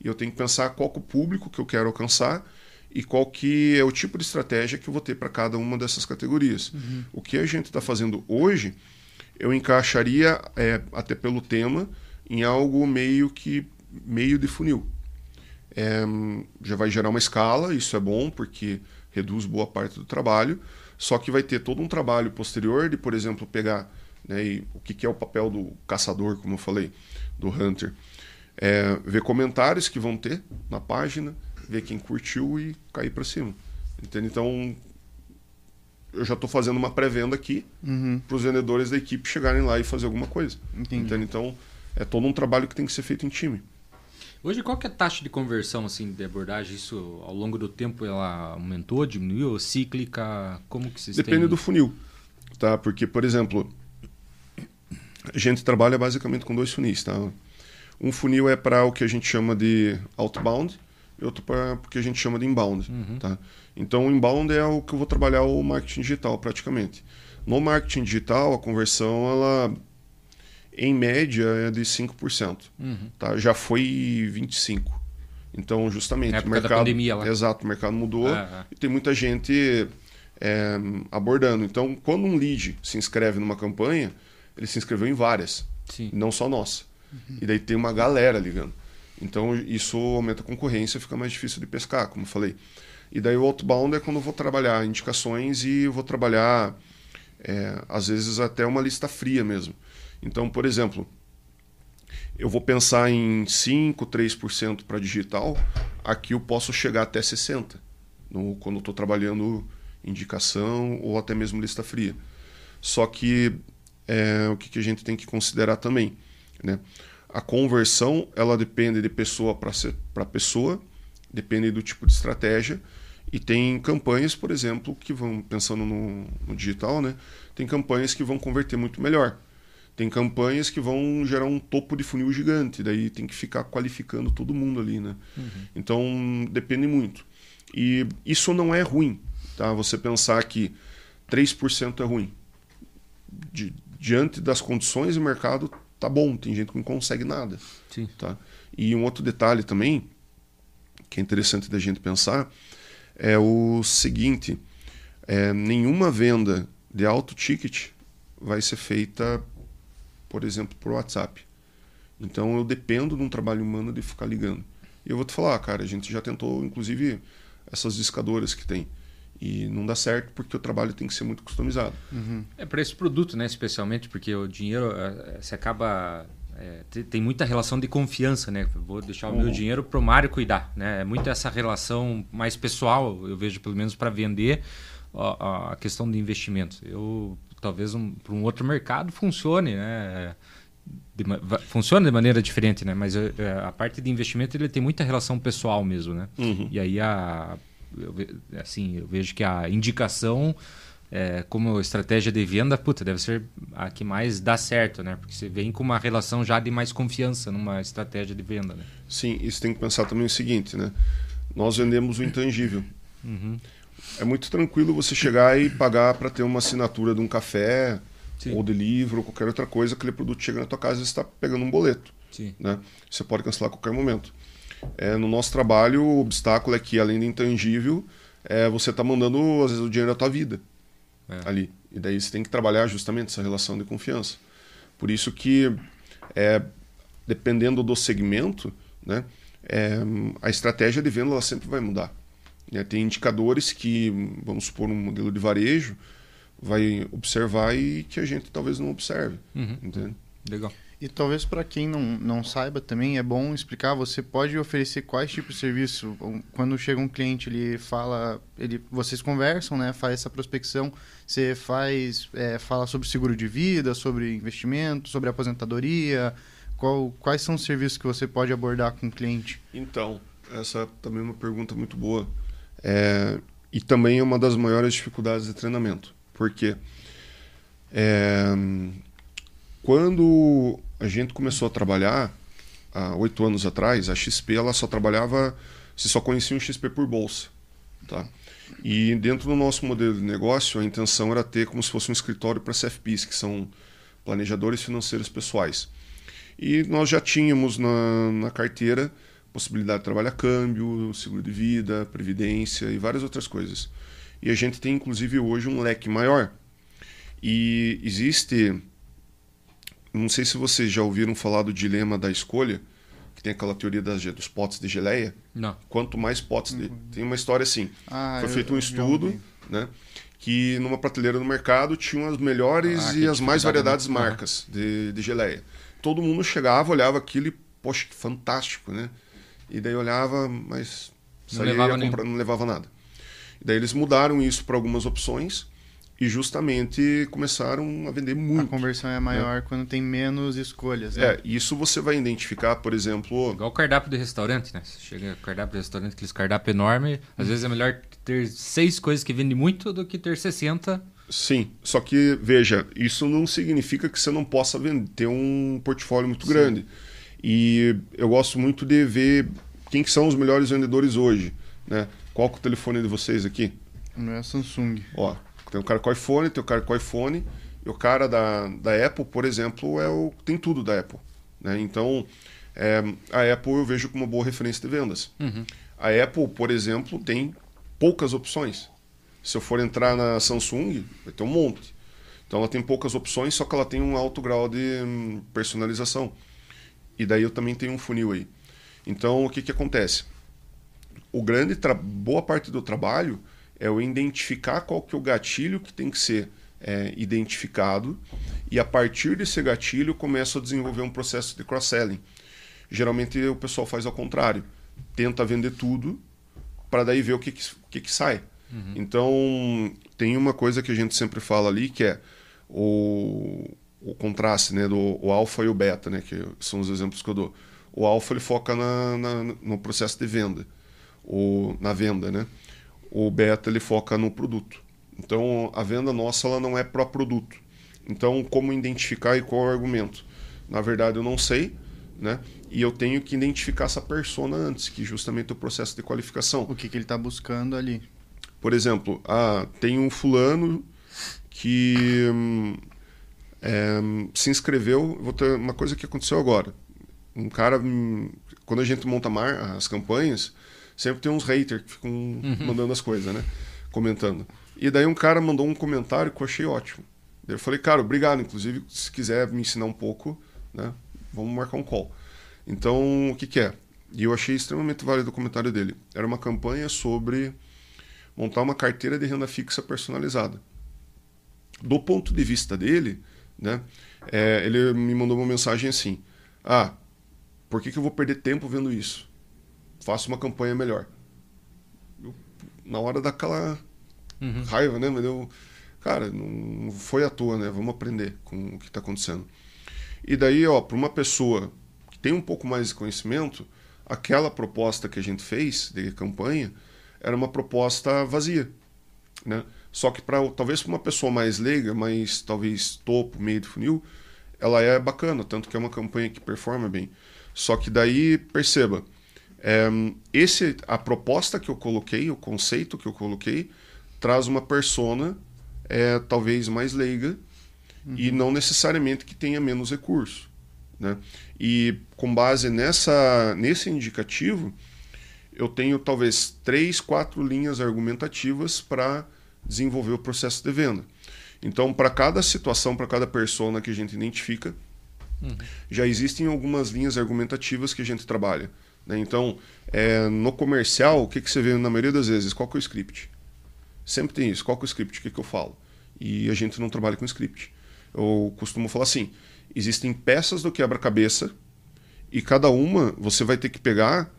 E eu tenho que pensar qual é o público que eu quero alcançar e qual que é o tipo de estratégia que eu vou ter para cada uma dessas categorias. Uhum. O que a gente está fazendo hoje, eu encaixaria, é, até pelo tema, em algo meio que meio de funil. É, já vai gerar uma escala, isso é bom porque reduz boa parte do trabalho, só que vai ter todo um trabalho posterior de, por exemplo, pegar né, o que, que, é o papel do caçador, como eu falei, do hunter. É, ver comentários que vão ter na página, ver quem curtiu e cair para cima. Entende? Então, eu já estou fazendo uma pré-venda aqui uhum. para os vendedores da equipe chegarem lá e fazer alguma coisa. Entendi. Entende? Então, é todo um trabalho que tem que ser feito em time. Hoje, qual que é a taxa de conversão assim, de abordagem? Isso, ao longo do tempo, ela aumentou, diminuiu, cíclica? Como que vocês Depende têm? do funil. Tá? Porque, por exemplo, a gente trabalha basicamente com dois funis. Tá? Um funil é para o que a gente chama de outbound e outro para o que a gente chama de inbound. Uhum. Tá? Então, o inbound é o que eu vou trabalhar o marketing digital praticamente. No marketing digital, a conversão, ela em média é de 5%. Uhum. Tá? Já foi 25%. Então, justamente, Na o época da mercado, pandemia lá. exato, o mercado mudou Ah, ah. e tem muita gente é, abordando. Então, quando um lead se inscreve numa campanha, ele se inscreveu em várias, Sim. não só nossa. E daí tem uma galera ligando. Então, isso aumenta a concorrência, fica mais difícil de pescar, como eu falei. E daí o outbound é quando eu vou trabalhar indicações e vou trabalhar, é, às vezes, até uma lista fria mesmo. Então, por exemplo, eu vou pensar em 5, 3% para digital, aqui eu posso chegar até 60%, no, quando eu estou trabalhando indicação ou até mesmo lista fria. Só que é, o que, que a gente tem que considerar também, né? A conversão ela depende de pessoa para pessoa, depende do tipo de estratégia e tem campanhas, por exemplo, que vão pensando no, no digital, né? Tem campanhas que vão converter muito melhor. Tem campanhas que vão gerar um topo de funil gigante, daí tem que ficar qualificando todo mundo ali, né? Então depende muito. E isso não é ruim, tá? Você pensar que 3% é ruim. Di- diante das condições do mercado, tá bom, tem gente que não consegue nada. Sim. Tá? E um outro detalhe também, que é interessante da gente pensar, é o seguinte: é, nenhuma venda de alto ticket vai ser feita, por exemplo, por WhatsApp. Então eu dependo de um trabalho humano de ficar ligando. E eu vou te falar, cara, a gente já tentou, inclusive, essas discadoras que tem. E não dá certo porque o trabalho tem que ser muito customizado. É para esse produto, né? Especialmente porque o dinheiro eh, você acaba é, te- tem muita relação de confiança, né? Vou deixar o meu Uhum. dinheiro pro Mário cuidar, né? É muito essa relação mais pessoal, eu vejo pelo menos para vender a, a questão de investimento. Eu talvez um, para um outro mercado funcione, né? De funciona de maneira diferente, né? Mas eh, a parte de investimento ele tem muita relação pessoal mesmo, né? Uhum. E aí a eu, assim, eu vejo que a indicação é, como estratégia de venda, puta, deve ser a que mais dá certo, né? Porque você vem com uma relação já de mais confiança numa estratégia de venda, né? Sim, isso tem que pensar também o seguinte, né? Nós vendemos o intangível. Uhum. É muito tranquilo você chegar e pagar para ter uma assinatura de um café, Sim. ou de livro, ou qualquer outra coisa, aquele produto chega na tua casa e você está pegando um boleto. Sim. Né? Você pode cancelar a qualquer momento. É, no nosso trabalho, o obstáculo é que, além do intangível, é, você está mandando, às vezes, o dinheiro da tua vida É. ali. E daí você tem que trabalhar justamente essa relação de confiança. Por isso que, é, dependendo do segmento, né, é, a estratégia de venda ela sempre vai mudar. Né? Tem indicadores que, vamos supor, um modelo de varejo vai observar e que a gente talvez não observe. Uhum. Entende? Legal. E talvez para quem não, não saiba também é bom explicar, você pode oferecer quais tipos de serviço. Quando chega um cliente, ele fala, ele, vocês conversam, né, faz essa prospecção, você faz, é, fala sobre seguro de vida, sobre investimento, sobre aposentadoria, qual, quais são os serviços que você pode abordar com o cliente? Então, essa também é uma pergunta muito boa. É, e também é uma das maiores dificuldades de treinamento. Porque é, quando a gente começou a trabalhar, há oito anos atrás, a XP ela só trabalhava, se só conhecia o XP por bolsa. Tá? E dentro do nosso modelo de negócio, a intenção era ter como se fosse um escritório para CFPs, que são planejadores financeiros pessoais. E nós já tínhamos na, na carteira possibilidade de trabalhar câmbio, seguro de vida, previdência e várias outras coisas. E a gente tem inclusive hoje um leque maior. E existe, não sei se vocês já ouviram falar do dilema da escolha, que tem aquela teoria das, dos potes de geleia. Não. Quanto mais potes, de, tem uma história assim. Ah, Foi feito um estudo, né? Que numa prateleira no mercado tinham as melhores Ah, e as mais variedades marcas de, de geleia. Todo mundo chegava, olhava aquilo e, poxa, que fantástico, né? E daí olhava, mas Não levava comprar, não levava nada. E daí eles mudaram isso para algumas opções e justamente começaram a vender A muito. conversão é maior quando tem menos escolhas. Né? É, isso você vai identificar, por exemplo, Igual o cardápio do restaurante, né? Você chega no cardápio do restaurante, aqueles cardápio enorme, às vezes é melhor ter seis coisas que vendem muito do que ter 60. Sim, só que veja, isso não significa que você não possa vender, ter um portfólio muito Sim. grande. E eu gosto muito de ver quem que são os melhores vendedores hoje, né? Qual que é o telefone de vocês aqui? O meu é Samsung. Ó, tem o cara com iPhone, tem o cara com iPhone, e o cara da, da Apple, por exemplo, é o tem tudo da Apple, né? Então, é, a Apple eu vejo como uma boa referência de vendas. Uhum. A Apple, por exemplo, tem poucas opções. Se eu for entrar na Samsung, vai ter um monte. Então ela tem poucas opções, só que ela tem um alto grau de hum, personalização. E daí eu também tenho um funil aí. Então o que, que acontece? O grande boa parte do trabalho é eu identificar qual que é o gatilho que tem que ser é, identificado e a partir desse gatilho eu começo a desenvolver um processo de cross-selling. Geralmente o pessoal faz ao contrário, tenta vender tudo para daí ver o que, que, o que, que sai. Uhum. Então tem uma coisa que a gente sempre fala ali que é o, o contraste né, do o alfa e o beta, né, que são os exemplos que eu dou. O alfa ele foca na, na, no processo de venda, o, na venda, né? O beta ele foca no produto. Então a venda nossa ela não é pró produto. Então como identificar e qual é o argumento? Na verdade eu não sei, né? E eu tenho que identificar essa persona antes, que justamente é o processo de qualificação. O que, que ele está buscando ali? Por exemplo, ah, tem um fulano que hum, é, se inscreveu. Vou ter uma coisa que aconteceu agora. Um cara, hum, quando a gente monta mar, as campanhas, sempre tem uns haters que ficam uhum. mandando as coisas, né? Comentando. E daí um cara mandou um comentário que eu achei ótimo. Eu falei, cara, obrigado. Inclusive, se quiser me ensinar um pouco, né? Vamos marcar um call. Então, o que, que é? E eu achei extremamente válido o comentário dele. Era uma campanha sobre montar uma carteira de renda fixa personalizada do ponto de vista dele, né, é, ele me mandou uma mensagem assim: Ah, por que, que eu vou perder tempo vendo isso? Faça uma campanha melhor. Eu, na hora daquela uhum. raiva, né? Mas eu, cara, não foi à toa, né? Vamos aprender com o que está acontecendo. E daí, ó, para uma pessoa que tem um pouco mais de conhecimento, aquela proposta que a gente fez de campanha era uma proposta vazia, né? Só que para talvez para uma pessoa mais leiga, mais talvez topo, meio de funil, ela é bacana, tanto que é uma campanha que performa bem. Só que daí perceba, é, esse a proposta que eu coloquei, o conceito que eu coloquei, traz uma persona é, talvez mais leiga uhum. e não necessariamente que tenha menos recurso. Né? E com base nessa, nesse indicativo, eu tenho talvez três, quatro linhas argumentativas para desenvolver o processo de venda. Então, para cada situação, para cada persona que a gente identifica, uhum. já existem algumas linhas argumentativas que a gente trabalha. Né? Então, é, no comercial, o que, que você vê na maioria das vezes? Qual que é o script? Sempre tem isso. Qual que é o script? O que, que eu falo? E a gente não trabalha com script. Eu costumo falar assim: existem peças do quebra-cabeça e cada uma você vai ter que pegar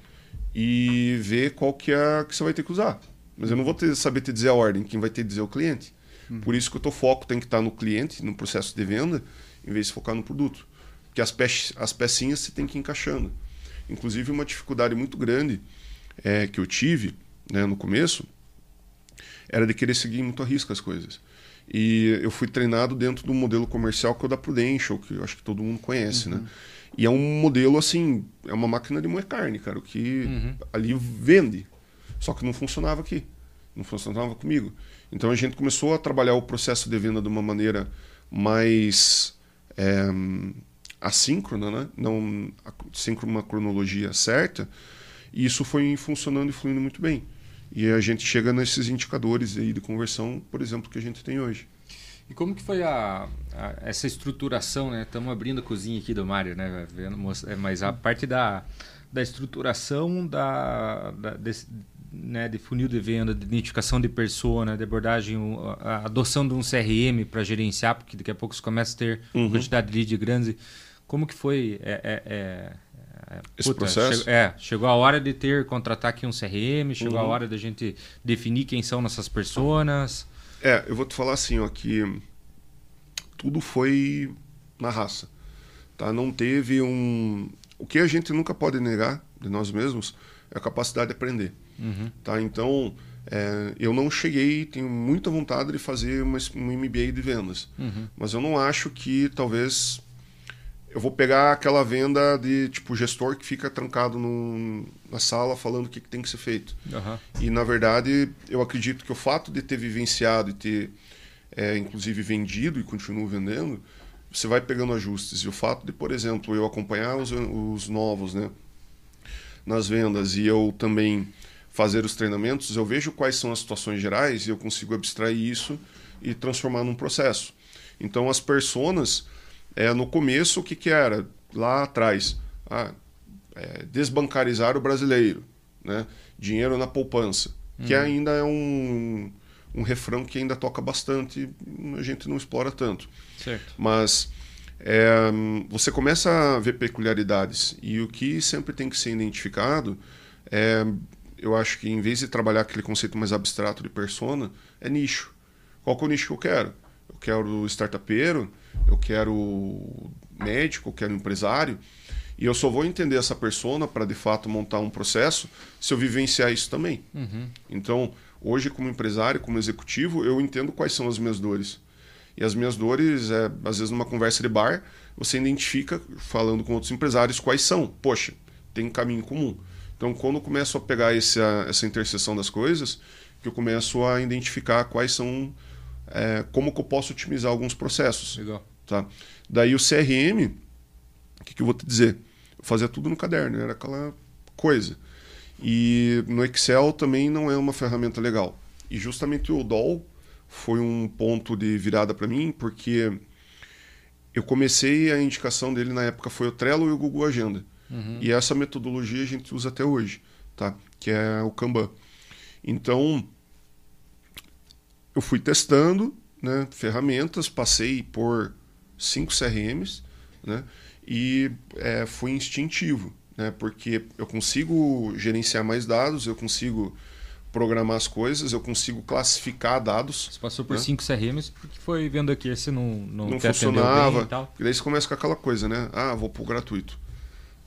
e ver qual que é que você vai ter que usar. Mas eu não vou ter, saber te dizer a ordem, quem vai ter que dizer é o cliente. Uhum. Por isso que o teu foco tem que estar no cliente, no processo de venda, em vez de focar no produto. Porque as, pe as pecinhas você tem que ir encaixando. Inclusive, uma dificuldade muito grande é, que eu tive né, no começo era de querer seguir muito a risco as coisas. E eu fui treinado dentro do modelo comercial que é o da Prudential, que eu acho que todo mundo conhece, né? uhum. né? E é um modelo assim, é uma máquina de moer carne, cara, o que uhum. ali vende. Só que não funcionava aqui, não funcionava comigo. Então a gente começou a trabalhar o processo de venda de uma maneira mais é, assíncrona, né? não síncrona uma cronologia certa, e isso foi funcionando e fluindo muito bem. E a gente chega nesses indicadores aí de conversão, por exemplo, que a gente tem hoje. E como que foi a, a essa estruturação, né? Estamos abrindo a cozinha aqui do Mário, né? Mas a parte da, da estruturação da, da desse, né, de funil de venda, de identificação de persona, de abordagem, a adoção de um CRM para gerenciar, porque daqui a pouco você começa a ter uhum. quantidade de lead grande. Como que foi? É, é, é, Esse puta, processo? Chegou, é, chegou a hora de ter, contratar aqui um CRM, chegou uhum. a hora da gente definir quem são nossas personas. É, eu vou te falar assim, ó, que tudo foi na raça. Tá? Não teve um... O que a gente nunca pode negar de nós mesmos é a capacidade de aprender. Uhum. Tá? Então, é, eu não cheguei, tenho muita vontade de fazer uma, um MBA de vendas, uhum. mas eu não acho que talvez eu vou pegar aquela venda de tipo gestor que fica trancado no, na sala falando o que, que tem que ser feito. Uhum. E na verdade, eu acredito que o fato de ter vivenciado e ter, é, inclusive, vendido e continuo vendendo, você vai pegando ajustes. E o fato de, por exemplo, eu acompanhar os, os novos né, nas vendas e eu também fazer os treinamentos, eu vejo quais são as situações gerais e eu consigo abstrair isso e transformar num processo. Então, as personas é, no começo, o que, que era? Lá atrás, ah, é, desbancarizar o brasileiro, né? dinheiro na poupança, uhum. que ainda é um, um refrão que ainda toca bastante, a gente não explora tanto. Certo. Mas é, você começa a ver peculiaridades e o que sempre tem que ser identificado é, eu acho que em vez de trabalhar aquele conceito mais abstrato de persona, é nicho. Qual que é o nicho que eu quero? Eu quero startupeiro, eu quero médico, eu quero empresário. E eu só vou entender essa persona para de fato montar um processo se eu vivenciar isso também. Uhum. Então, hoje, como empresário, como executivo, eu entendo quais são as minhas dores. E as minhas dores, é, às vezes, numa conversa de bar, você identifica, falando com outros empresários, quais são. Poxa, tem um caminho comum. Então, quando eu começo a pegar essa, essa interseção das coisas, que eu começo a identificar quais são é, como que eu posso otimizar alguns processos. Legal. Tá? Daí o CRM, o que, que eu vou te dizer? Eu fazia tudo no caderno, era aquela coisa. E no Excel também não é uma ferramenta legal. E justamente o DOL foi um ponto de virada para mim, porque eu comecei a indicação dele na época foi o Trello e o Google Agenda. Uhum. E essa metodologia a gente usa até hoje, tá? Que é o Kanban. Então, eu fui testando né, ferramentas, passei por cinco CRMs né, e é, foi instintivo, né, porque eu consigo gerenciar mais dados, eu consigo programar as coisas, eu consigo classificar dados. Você passou por né? cinco CRMs porque foi vendo aqui esse não não, não funcionava. e tal. E daí você começa com aquela coisa, né? Ah, vou pro gratuito.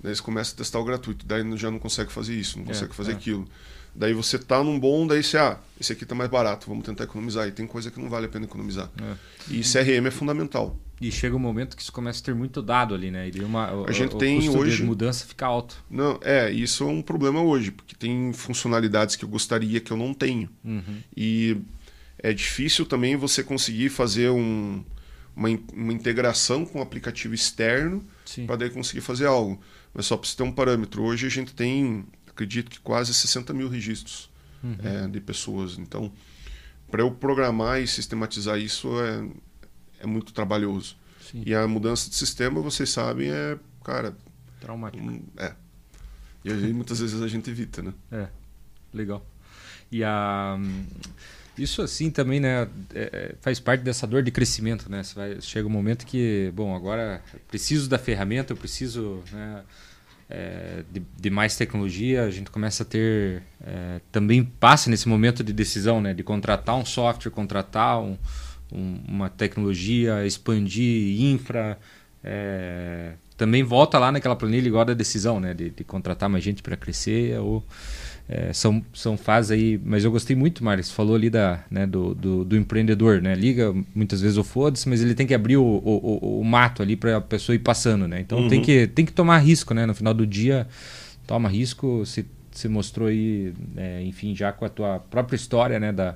Daí você começa a testar o gratuito, daí já não consegue fazer isso, não é, consegue fazer é. aquilo. Daí você tá num bom, daí você, ah, esse aqui tá mais barato, vamos tentar economizar. E tem coisa que não vale a pena economizar. É. E CRM é fundamental. E chega um momento que isso começa a ter muito dado ali, né? E uma, a gente o, tem custo hoje de mudança fica alto. Não, é, isso é um problema hoje, porque tem funcionalidades que eu gostaria que eu não tenho. Uhum. E é difícil também você conseguir fazer um, uma, uma integração com o um aplicativo externo para daí conseguir fazer algo. Mas só para você ter um parâmetro, hoje a gente tem acredito que quase 60 mil registros uhum. é, de pessoas. Então, para eu programar e sistematizar isso é, é muito trabalhoso. Sim. E a mudança de sistema, vocês sabem, é, cara. Traumático. Um, é. E aí, muitas vezes a gente evita, né? É, legal. E a. Isso assim também, né, é, é faz parte dessa dor de crescimento, né? Você vai, chega um momento que, bom, agora preciso da ferramenta, eu preciso, né, é, de, de, mais tecnologia, a gente começa a ter. É, também passa nesse momento de decisão, né? De contratar um software, contratar um, um, uma tecnologia, expandir infra. É, também volta lá naquela planilha igual da decisão, né? De, de contratar mais gente para crescer ou é, são, são fases aí, mas eu gostei muito, você falou ali da, né, do, do, do, empreendedor, né? Liga muitas vezes o foda-se, mas ele tem que abrir o, o, o mato ali para a pessoa ir passando, né? Então uhum. tem, que, tem que tomar risco, né? No final do dia, toma risco, se, se mostrou aí, é, enfim, já com a tua própria história, né? Da,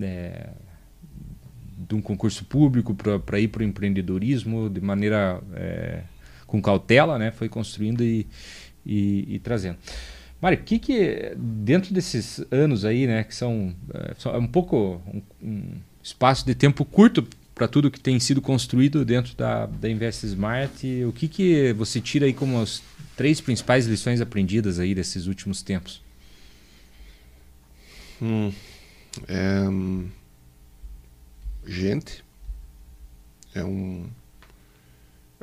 é, de um concurso público para ir para o empreendedorismo de maneira é, com cautela, né? Foi construindo e, e, e trazendo. Mário, o que que dentro desses anos aí, né, que são, é um pouco um, um espaço de tempo curto para tudo que tem sido construído dentro da, da Invest Smart, o que que você tira aí como as três principais lições aprendidas aí desses últimos tempos? Hum, é, gente é um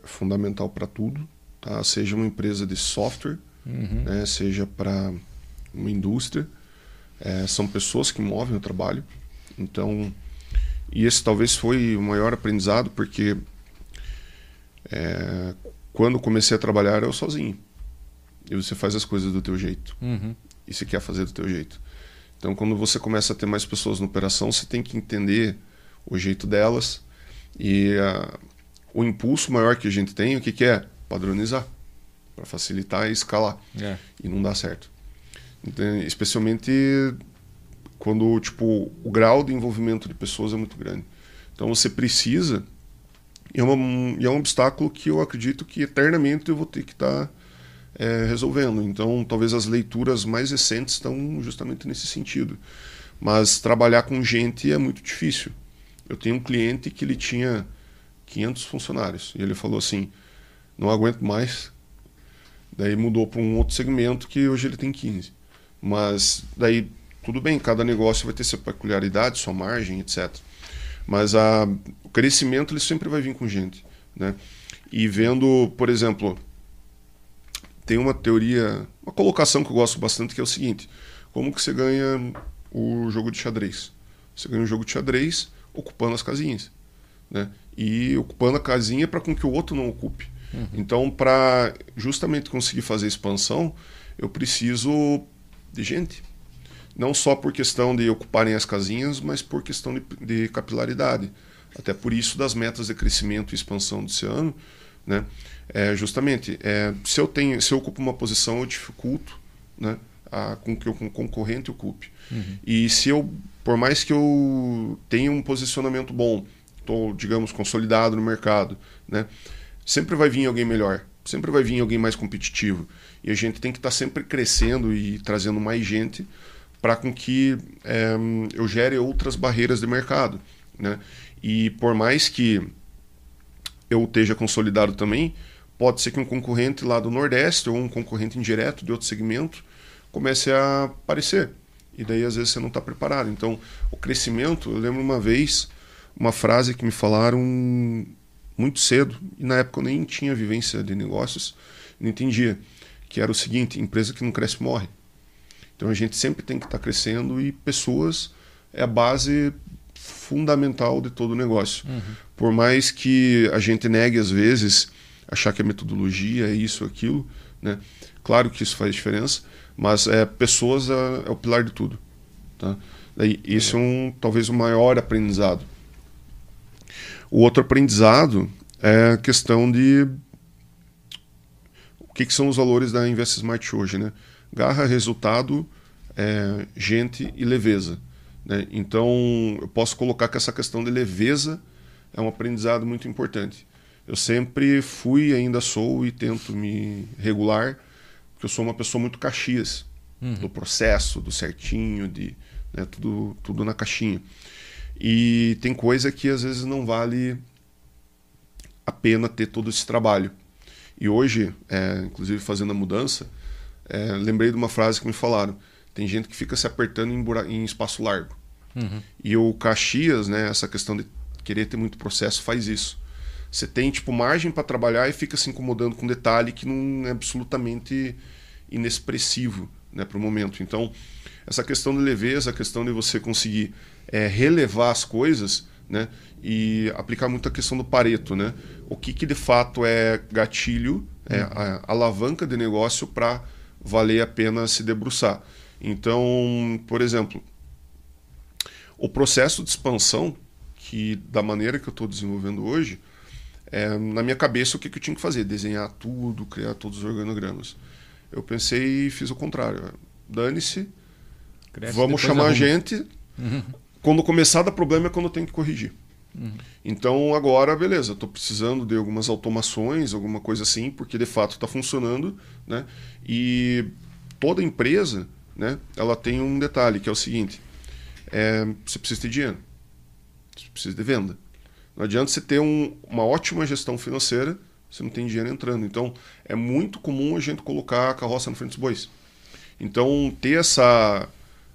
é fundamental para tudo, tá? Seja uma empresa de software uhum. né, seja para uma indústria. É, são pessoas que movem o trabalho. Então, e esse talvez foi o maior aprendizado, porque é, quando comecei a trabalhar eu sozinho. E você faz as coisas do teu jeito. Uhum. E você quer fazer do teu jeito. Então, quando você começa a ter mais pessoas na operação, você tem que entender o jeito delas. E uh, o impulso maior que a gente tem, o que, que é? Padronizar, para facilitar e escalar. É. E não dá certo. Especialmente quando tipo, o grau de envolvimento de pessoas é muito grande. Então você precisa, e é, uma, e é um obstáculo que eu acredito que eternamente eu vou ter que estar tá, é, resolvendo. Então talvez as leituras mais recentes estão justamente nesse sentido. Mas trabalhar com gente é muito difícil. Eu tenho um cliente que ele tinha 500 funcionários e ele falou assim: não aguento mais. Daí mudou para um outro segmento que hoje ele tem 15. Mas daí tudo bem, cada negócio vai ter sua peculiaridade, sua margem, etc. Mas a, o crescimento ele sempre vai vir com gente, né? E vendo, por exemplo, tem uma teoria, uma colocação que eu gosto bastante que é o seguinte: como que você ganha o jogo de xadrez? Você ganha um jogo de xadrez ocupando as casinhas, né? E ocupando a casinha para com que o outro não ocupe. Uhum. Então, para justamente conseguir fazer expansão, eu preciso de gente. Não só por questão de ocuparem as casinhas, mas por questão de, de capilaridade. Até por isso das metas de crescimento e expansão desse ano, né? É, justamente, é, se eu tenho, se eu ocupo uma posição, eu dificulto, né? A, com que o concorrente ocupe. Uhum. E se eu, por mais que eu tenha um posicionamento bom, estou, digamos, consolidado no mercado, né? Sempre vai vir alguém melhor, sempre vai vir alguém mais competitivo. E a gente tem que estar tá sempre crescendo e trazendo mais gente para com que é, eu gere outras barreiras de mercado. Né? E por mais que eu esteja consolidado também, pode ser que um concorrente lá do Nordeste ou um concorrente indireto de outro segmento comece a aparecer. E daí às vezes você não está preparado. Então, o crescimento, eu lembro uma vez uma frase que me falaram muito cedo, e na época eu nem tinha vivência de negócios, não entendia que era o seguinte: empresa que não cresce morre. Então a gente sempre tem que estar tá crescendo e pessoas é a base fundamental de todo o negócio. Uhum. Por mais que a gente negue às vezes achar que a metodologia é isso, aquilo, né? Claro que isso faz diferença, mas é pessoas é, é o pilar de tudo, tá? Daí, esse é um talvez o maior aprendizado. O outro aprendizado é a questão de que, que são os valores da Invest Smart hoje, né? Garra, resultado, é, gente e leveza. Né? Então, eu posso colocar que essa questão de leveza é um aprendizado muito importante. Eu sempre fui, ainda sou e tento me regular, porque eu sou uma pessoa muito caxias uhum. do processo, do certinho, de né, tudo, tudo na caixinha. E tem coisa que às vezes não vale a pena ter todo esse trabalho. E hoje, é, inclusive fazendo a mudança, é, lembrei de uma frase que me falaram: tem gente que fica se apertando em, em espaço largo. Uhum. E o Caxias, né, essa questão de querer ter muito processo, faz isso. Você tem tipo margem para trabalhar e fica se incomodando com detalhe que não é absolutamente inexpressivo né, para o momento. Então, essa questão de leveza, a questão de você conseguir é, relevar as coisas, né? E aplicar muito a questão do Pareto, né? O que, que de fato é gatilho, é uhum. a alavanca de negócio para valer a pena se debruçar. Então, por exemplo, o processo de expansão, que da maneira que eu estou desenvolvendo hoje, é, na minha cabeça o que, que eu tinha que fazer? Desenhar tudo, criar todos os organogramas. Eu pensei e fiz o contrário. Dane-se, vamos chamar a gente. Uhum. Quando começar a dar problema é quando eu tenho que corrigir. Uhum. Então agora, beleza, estou precisando de algumas automações, alguma coisa assim, porque de fato está funcionando, né? E toda empresa, né? Ela tem um detalhe que é o seguinte: é, você precisa ter dinheiro, você precisa de venda. Não adianta você ter um, uma ótima gestão financeira, você não tem dinheiro entrando. Então é muito comum a gente colocar a carroça na frente dos bois. Então ter essa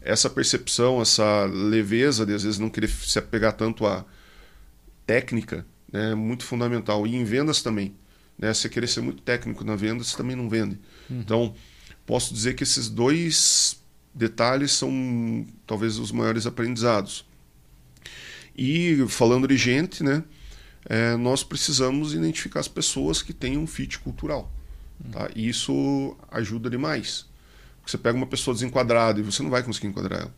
essa percepção, essa leveza de às vezes não querer se apegar tanto à técnica, né, é muito fundamental. E em vendas também. Né, se você querer ser muito técnico na venda, você também não vende. Uhum. Então, posso dizer que esses dois detalhes são talvez os maiores aprendizados. E falando de gente, né, é, nós precisamos identificar as pessoas que têm um fit cultural. Tá? E isso ajuda demais. Você pega uma pessoa desenquadrada e você não vai conseguir enquadrar ela.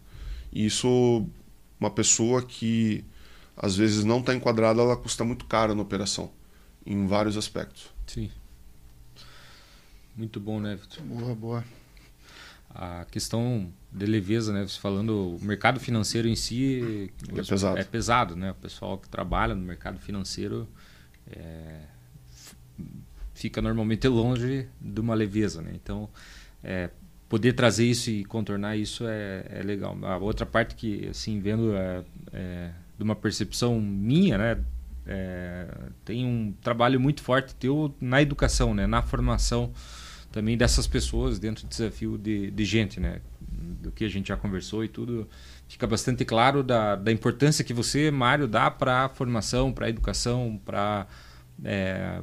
E isso, uma pessoa que às vezes não está enquadrada, ela custa muito caro na operação. em vários aspectos. Sim. Muito bom, né, Vitor? Boa, boa. A questão de leveza, né? Você falando, o mercado financeiro em si é pesado. É pesado, né? O pessoal que trabalha no mercado financeiro é, fica normalmente longe de uma leveza, né? Então, é, poder trazer isso e contornar isso é, é, legal. A outra parte que, assim, vendo é, é de uma percepção minha, né? É, tem um trabalho muito forte teu na educação, né? Na formação também dessas pessoas dentro do desafio de, de gente, né? Do que a gente já conversou e tudo, fica bastante claro da, da importância que você, Mário, dá para a formação, para a educação, para é,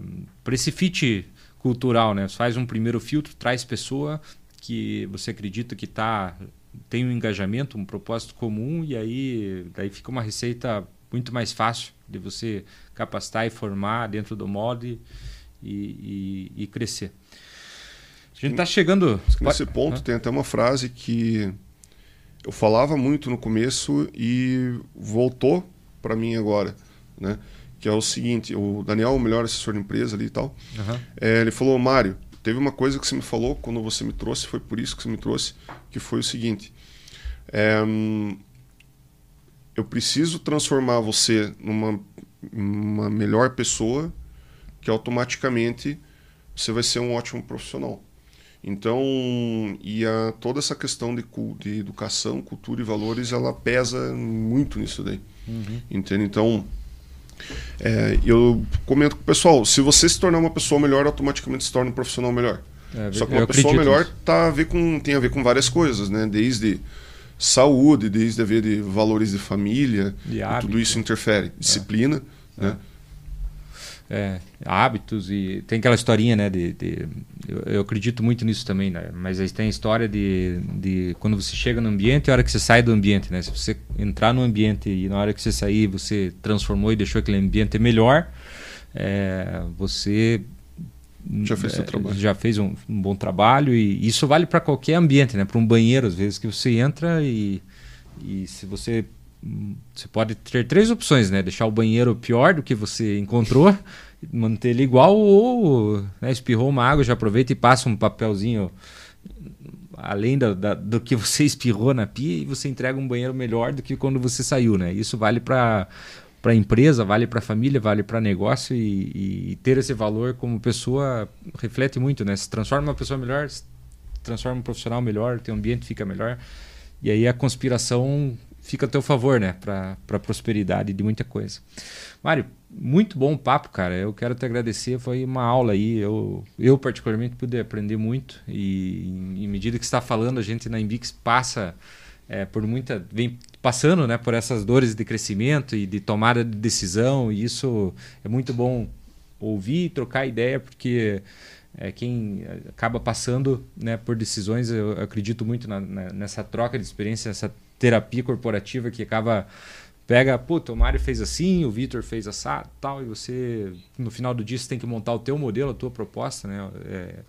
esse fit cultural, né? Você faz um primeiro filtro, traz pessoa que você acredita que tá tem um engajamento, um propósito comum e aí daí fica uma receita muito mais fácil de você capacitar e formar dentro do molde e, e, e crescer. A gente está chegando. Nesse ponto, tem até uma frase que eu falava muito no começo e voltou para mim agora, né? Que é o seguinte: o Daniel, o melhor assessor de empresa ali e tal, uhum. é, ele falou, Mário, teve uma coisa que você me falou quando você me trouxe, foi por isso que você me trouxe, que foi o seguinte: é, eu preciso transformar você numa uma melhor pessoa que automaticamente você vai ser um ótimo profissional. Então, e a, toda essa questão de, de educação, cultura e valores, ela pesa muito nisso daí. Uhum. Entende? Então, é, eu comento com o pessoal, se você se tornar uma pessoa melhor, automaticamente se torna um profissional melhor. É, Só que uma pessoa melhor tá a ver com, tem a ver com várias coisas, né? Desde saúde, desde a ver de valores de família, de tudo isso interfere. Disciplina, é. né? É, hábitos e tem aquela historinha, né? De, de eu, eu, acredito muito nisso também, né? Mas aí tem a história de, de quando você chega no ambiente e a hora que você sai do ambiente, né? Se você entrar no ambiente e na hora que você sair você transformou e deixou aquele ambiente melhor, é, você já fez, seu trabalho. já fez um, um bom trabalho e isso vale para qualquer ambiente, né? Para um banheiro, às vezes, que você entra e, e se você. Você pode ter três opções, né? Deixar o banheiro pior do que você encontrou, manter ele igual, ou né, espirrou uma água, já aproveita e passa um papelzinho além da, da, do que você espirrou na pia e você entrega um banheiro melhor do que quando você saiu, né? Isso vale para para empresa, vale para família, vale para negócio e, e, ter esse valor como pessoa reflete muito, né? Se transforma uma pessoa melhor, se transforma um profissional melhor, teu ambiente fica melhor e aí a conspiração fica a teu favor, né? Para a prosperidade de muita coisa. Mário, muito bom papo, cara. Eu quero te agradecer. Foi uma aula aí. Eu, eu particularmente, pude aprender muito. E em medida que está falando, a gente na Invix passa é, por muita. vem passando né, por essas dores de crescimento e de tomada de decisão, e isso é muito bom ouvir e trocar ideia, porque é, quem acaba passando né, por decisões, eu acredito muito na, na, nessa troca de experiência, essa terapia corporativa que acaba pega, puta, o Mário fez assim, o Vitor fez assado, tal, e você no final do dia você tem que montar o teu modelo, a tua proposta, né? É,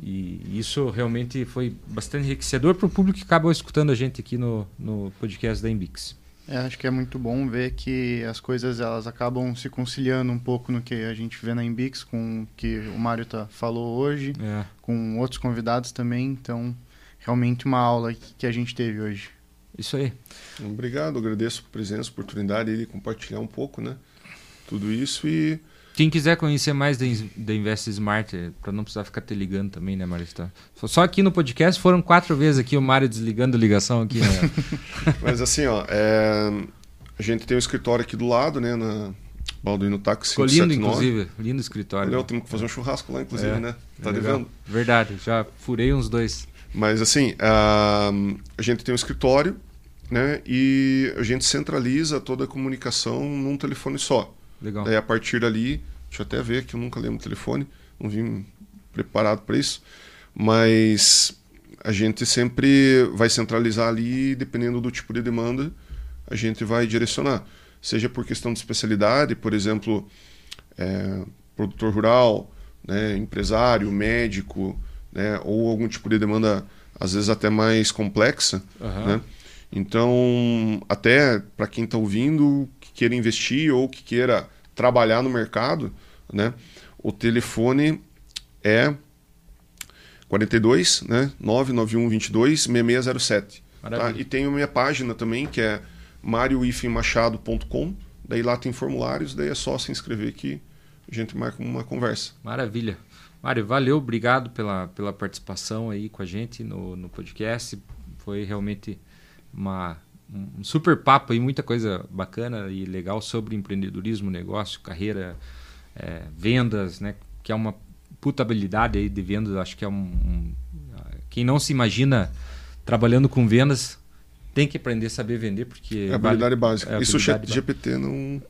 e isso realmente foi bastante enriquecedor para o público que acabou escutando a gente aqui no, no podcast da Embix. É, acho que é muito bom ver que as coisas elas acabam se conciliando um pouco no que a gente vê na Embix, com o que o Mário tá, falou hoje, é. com outros convidados também. Então, realmente uma aula que a gente teve hoje. Isso aí. Obrigado, agradeço a presença, a oportunidade de compartilhar um pouco, né? Tudo isso e quem quiser conhecer mais da, Invest Smart, para não precisar ficar te ligando também, né, Mário? Só aqui no podcast foram quatro vezes aqui o Mário desligando ligação aqui. Né? Mas assim, ó, é... a gente tem um escritório aqui do lado, né, na Balduino Táxi Ficou lindo, inclusive. Lindo escritório. Valeu, temos que fazer um churrasco lá, inclusive, é, né? Tá é devendo? Verdade, já furei uns dois. Mas assim, a, a gente tem um escritório, né, e a gente centraliza toda a comunicação num telefone só. Legal. Daí a partir dali, deixa eu até ver que eu nunca lembro o telefone, não vim preparado para isso, mas a gente sempre vai centralizar ali, dependendo do tipo de demanda, a gente vai direcionar. Seja por questão de especialidade, por exemplo, é, produtor rural, né, empresário, médico, né, ou algum tipo de demanda, às vezes até mais complexa. Uhum. Né? Então, até para quem está ouvindo, que queira investir ou que queira trabalhar no mercado, né? O telefone é 42, né? 991 22 6607. Tá? E tem a minha página também, que é marioifemachado.com. Daí lá tem formulários, daí é só se inscrever que a gente marca uma conversa. Maravilha. Mário, valeu, obrigado pela, pela participação aí com a gente no, no podcast. Foi realmente uma, um super papo e muita coisa bacana e legal sobre empreendedorismo, negócio, carreira, é, vendas, né? Que é uma puta habilidade aí de vendas. Acho que é um, um quem não se imagina trabalhando com vendas tem que aprender a saber vender porque é habilidade vale, básica. É Isso o GPT não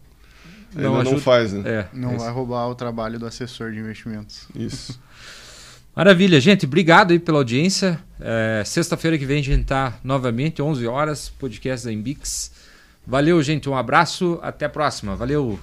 não, não faz, né? É, não é vai roubar o trabalho do assessor de investimentos. Isso. Maravilha, gente. Obrigado aí pela audiência. É, Sexta-feira que vem a gente tá novamente, 11 horas, podcast da Embix. Valeu, gente. Um abraço. Até a próxima. Valeu.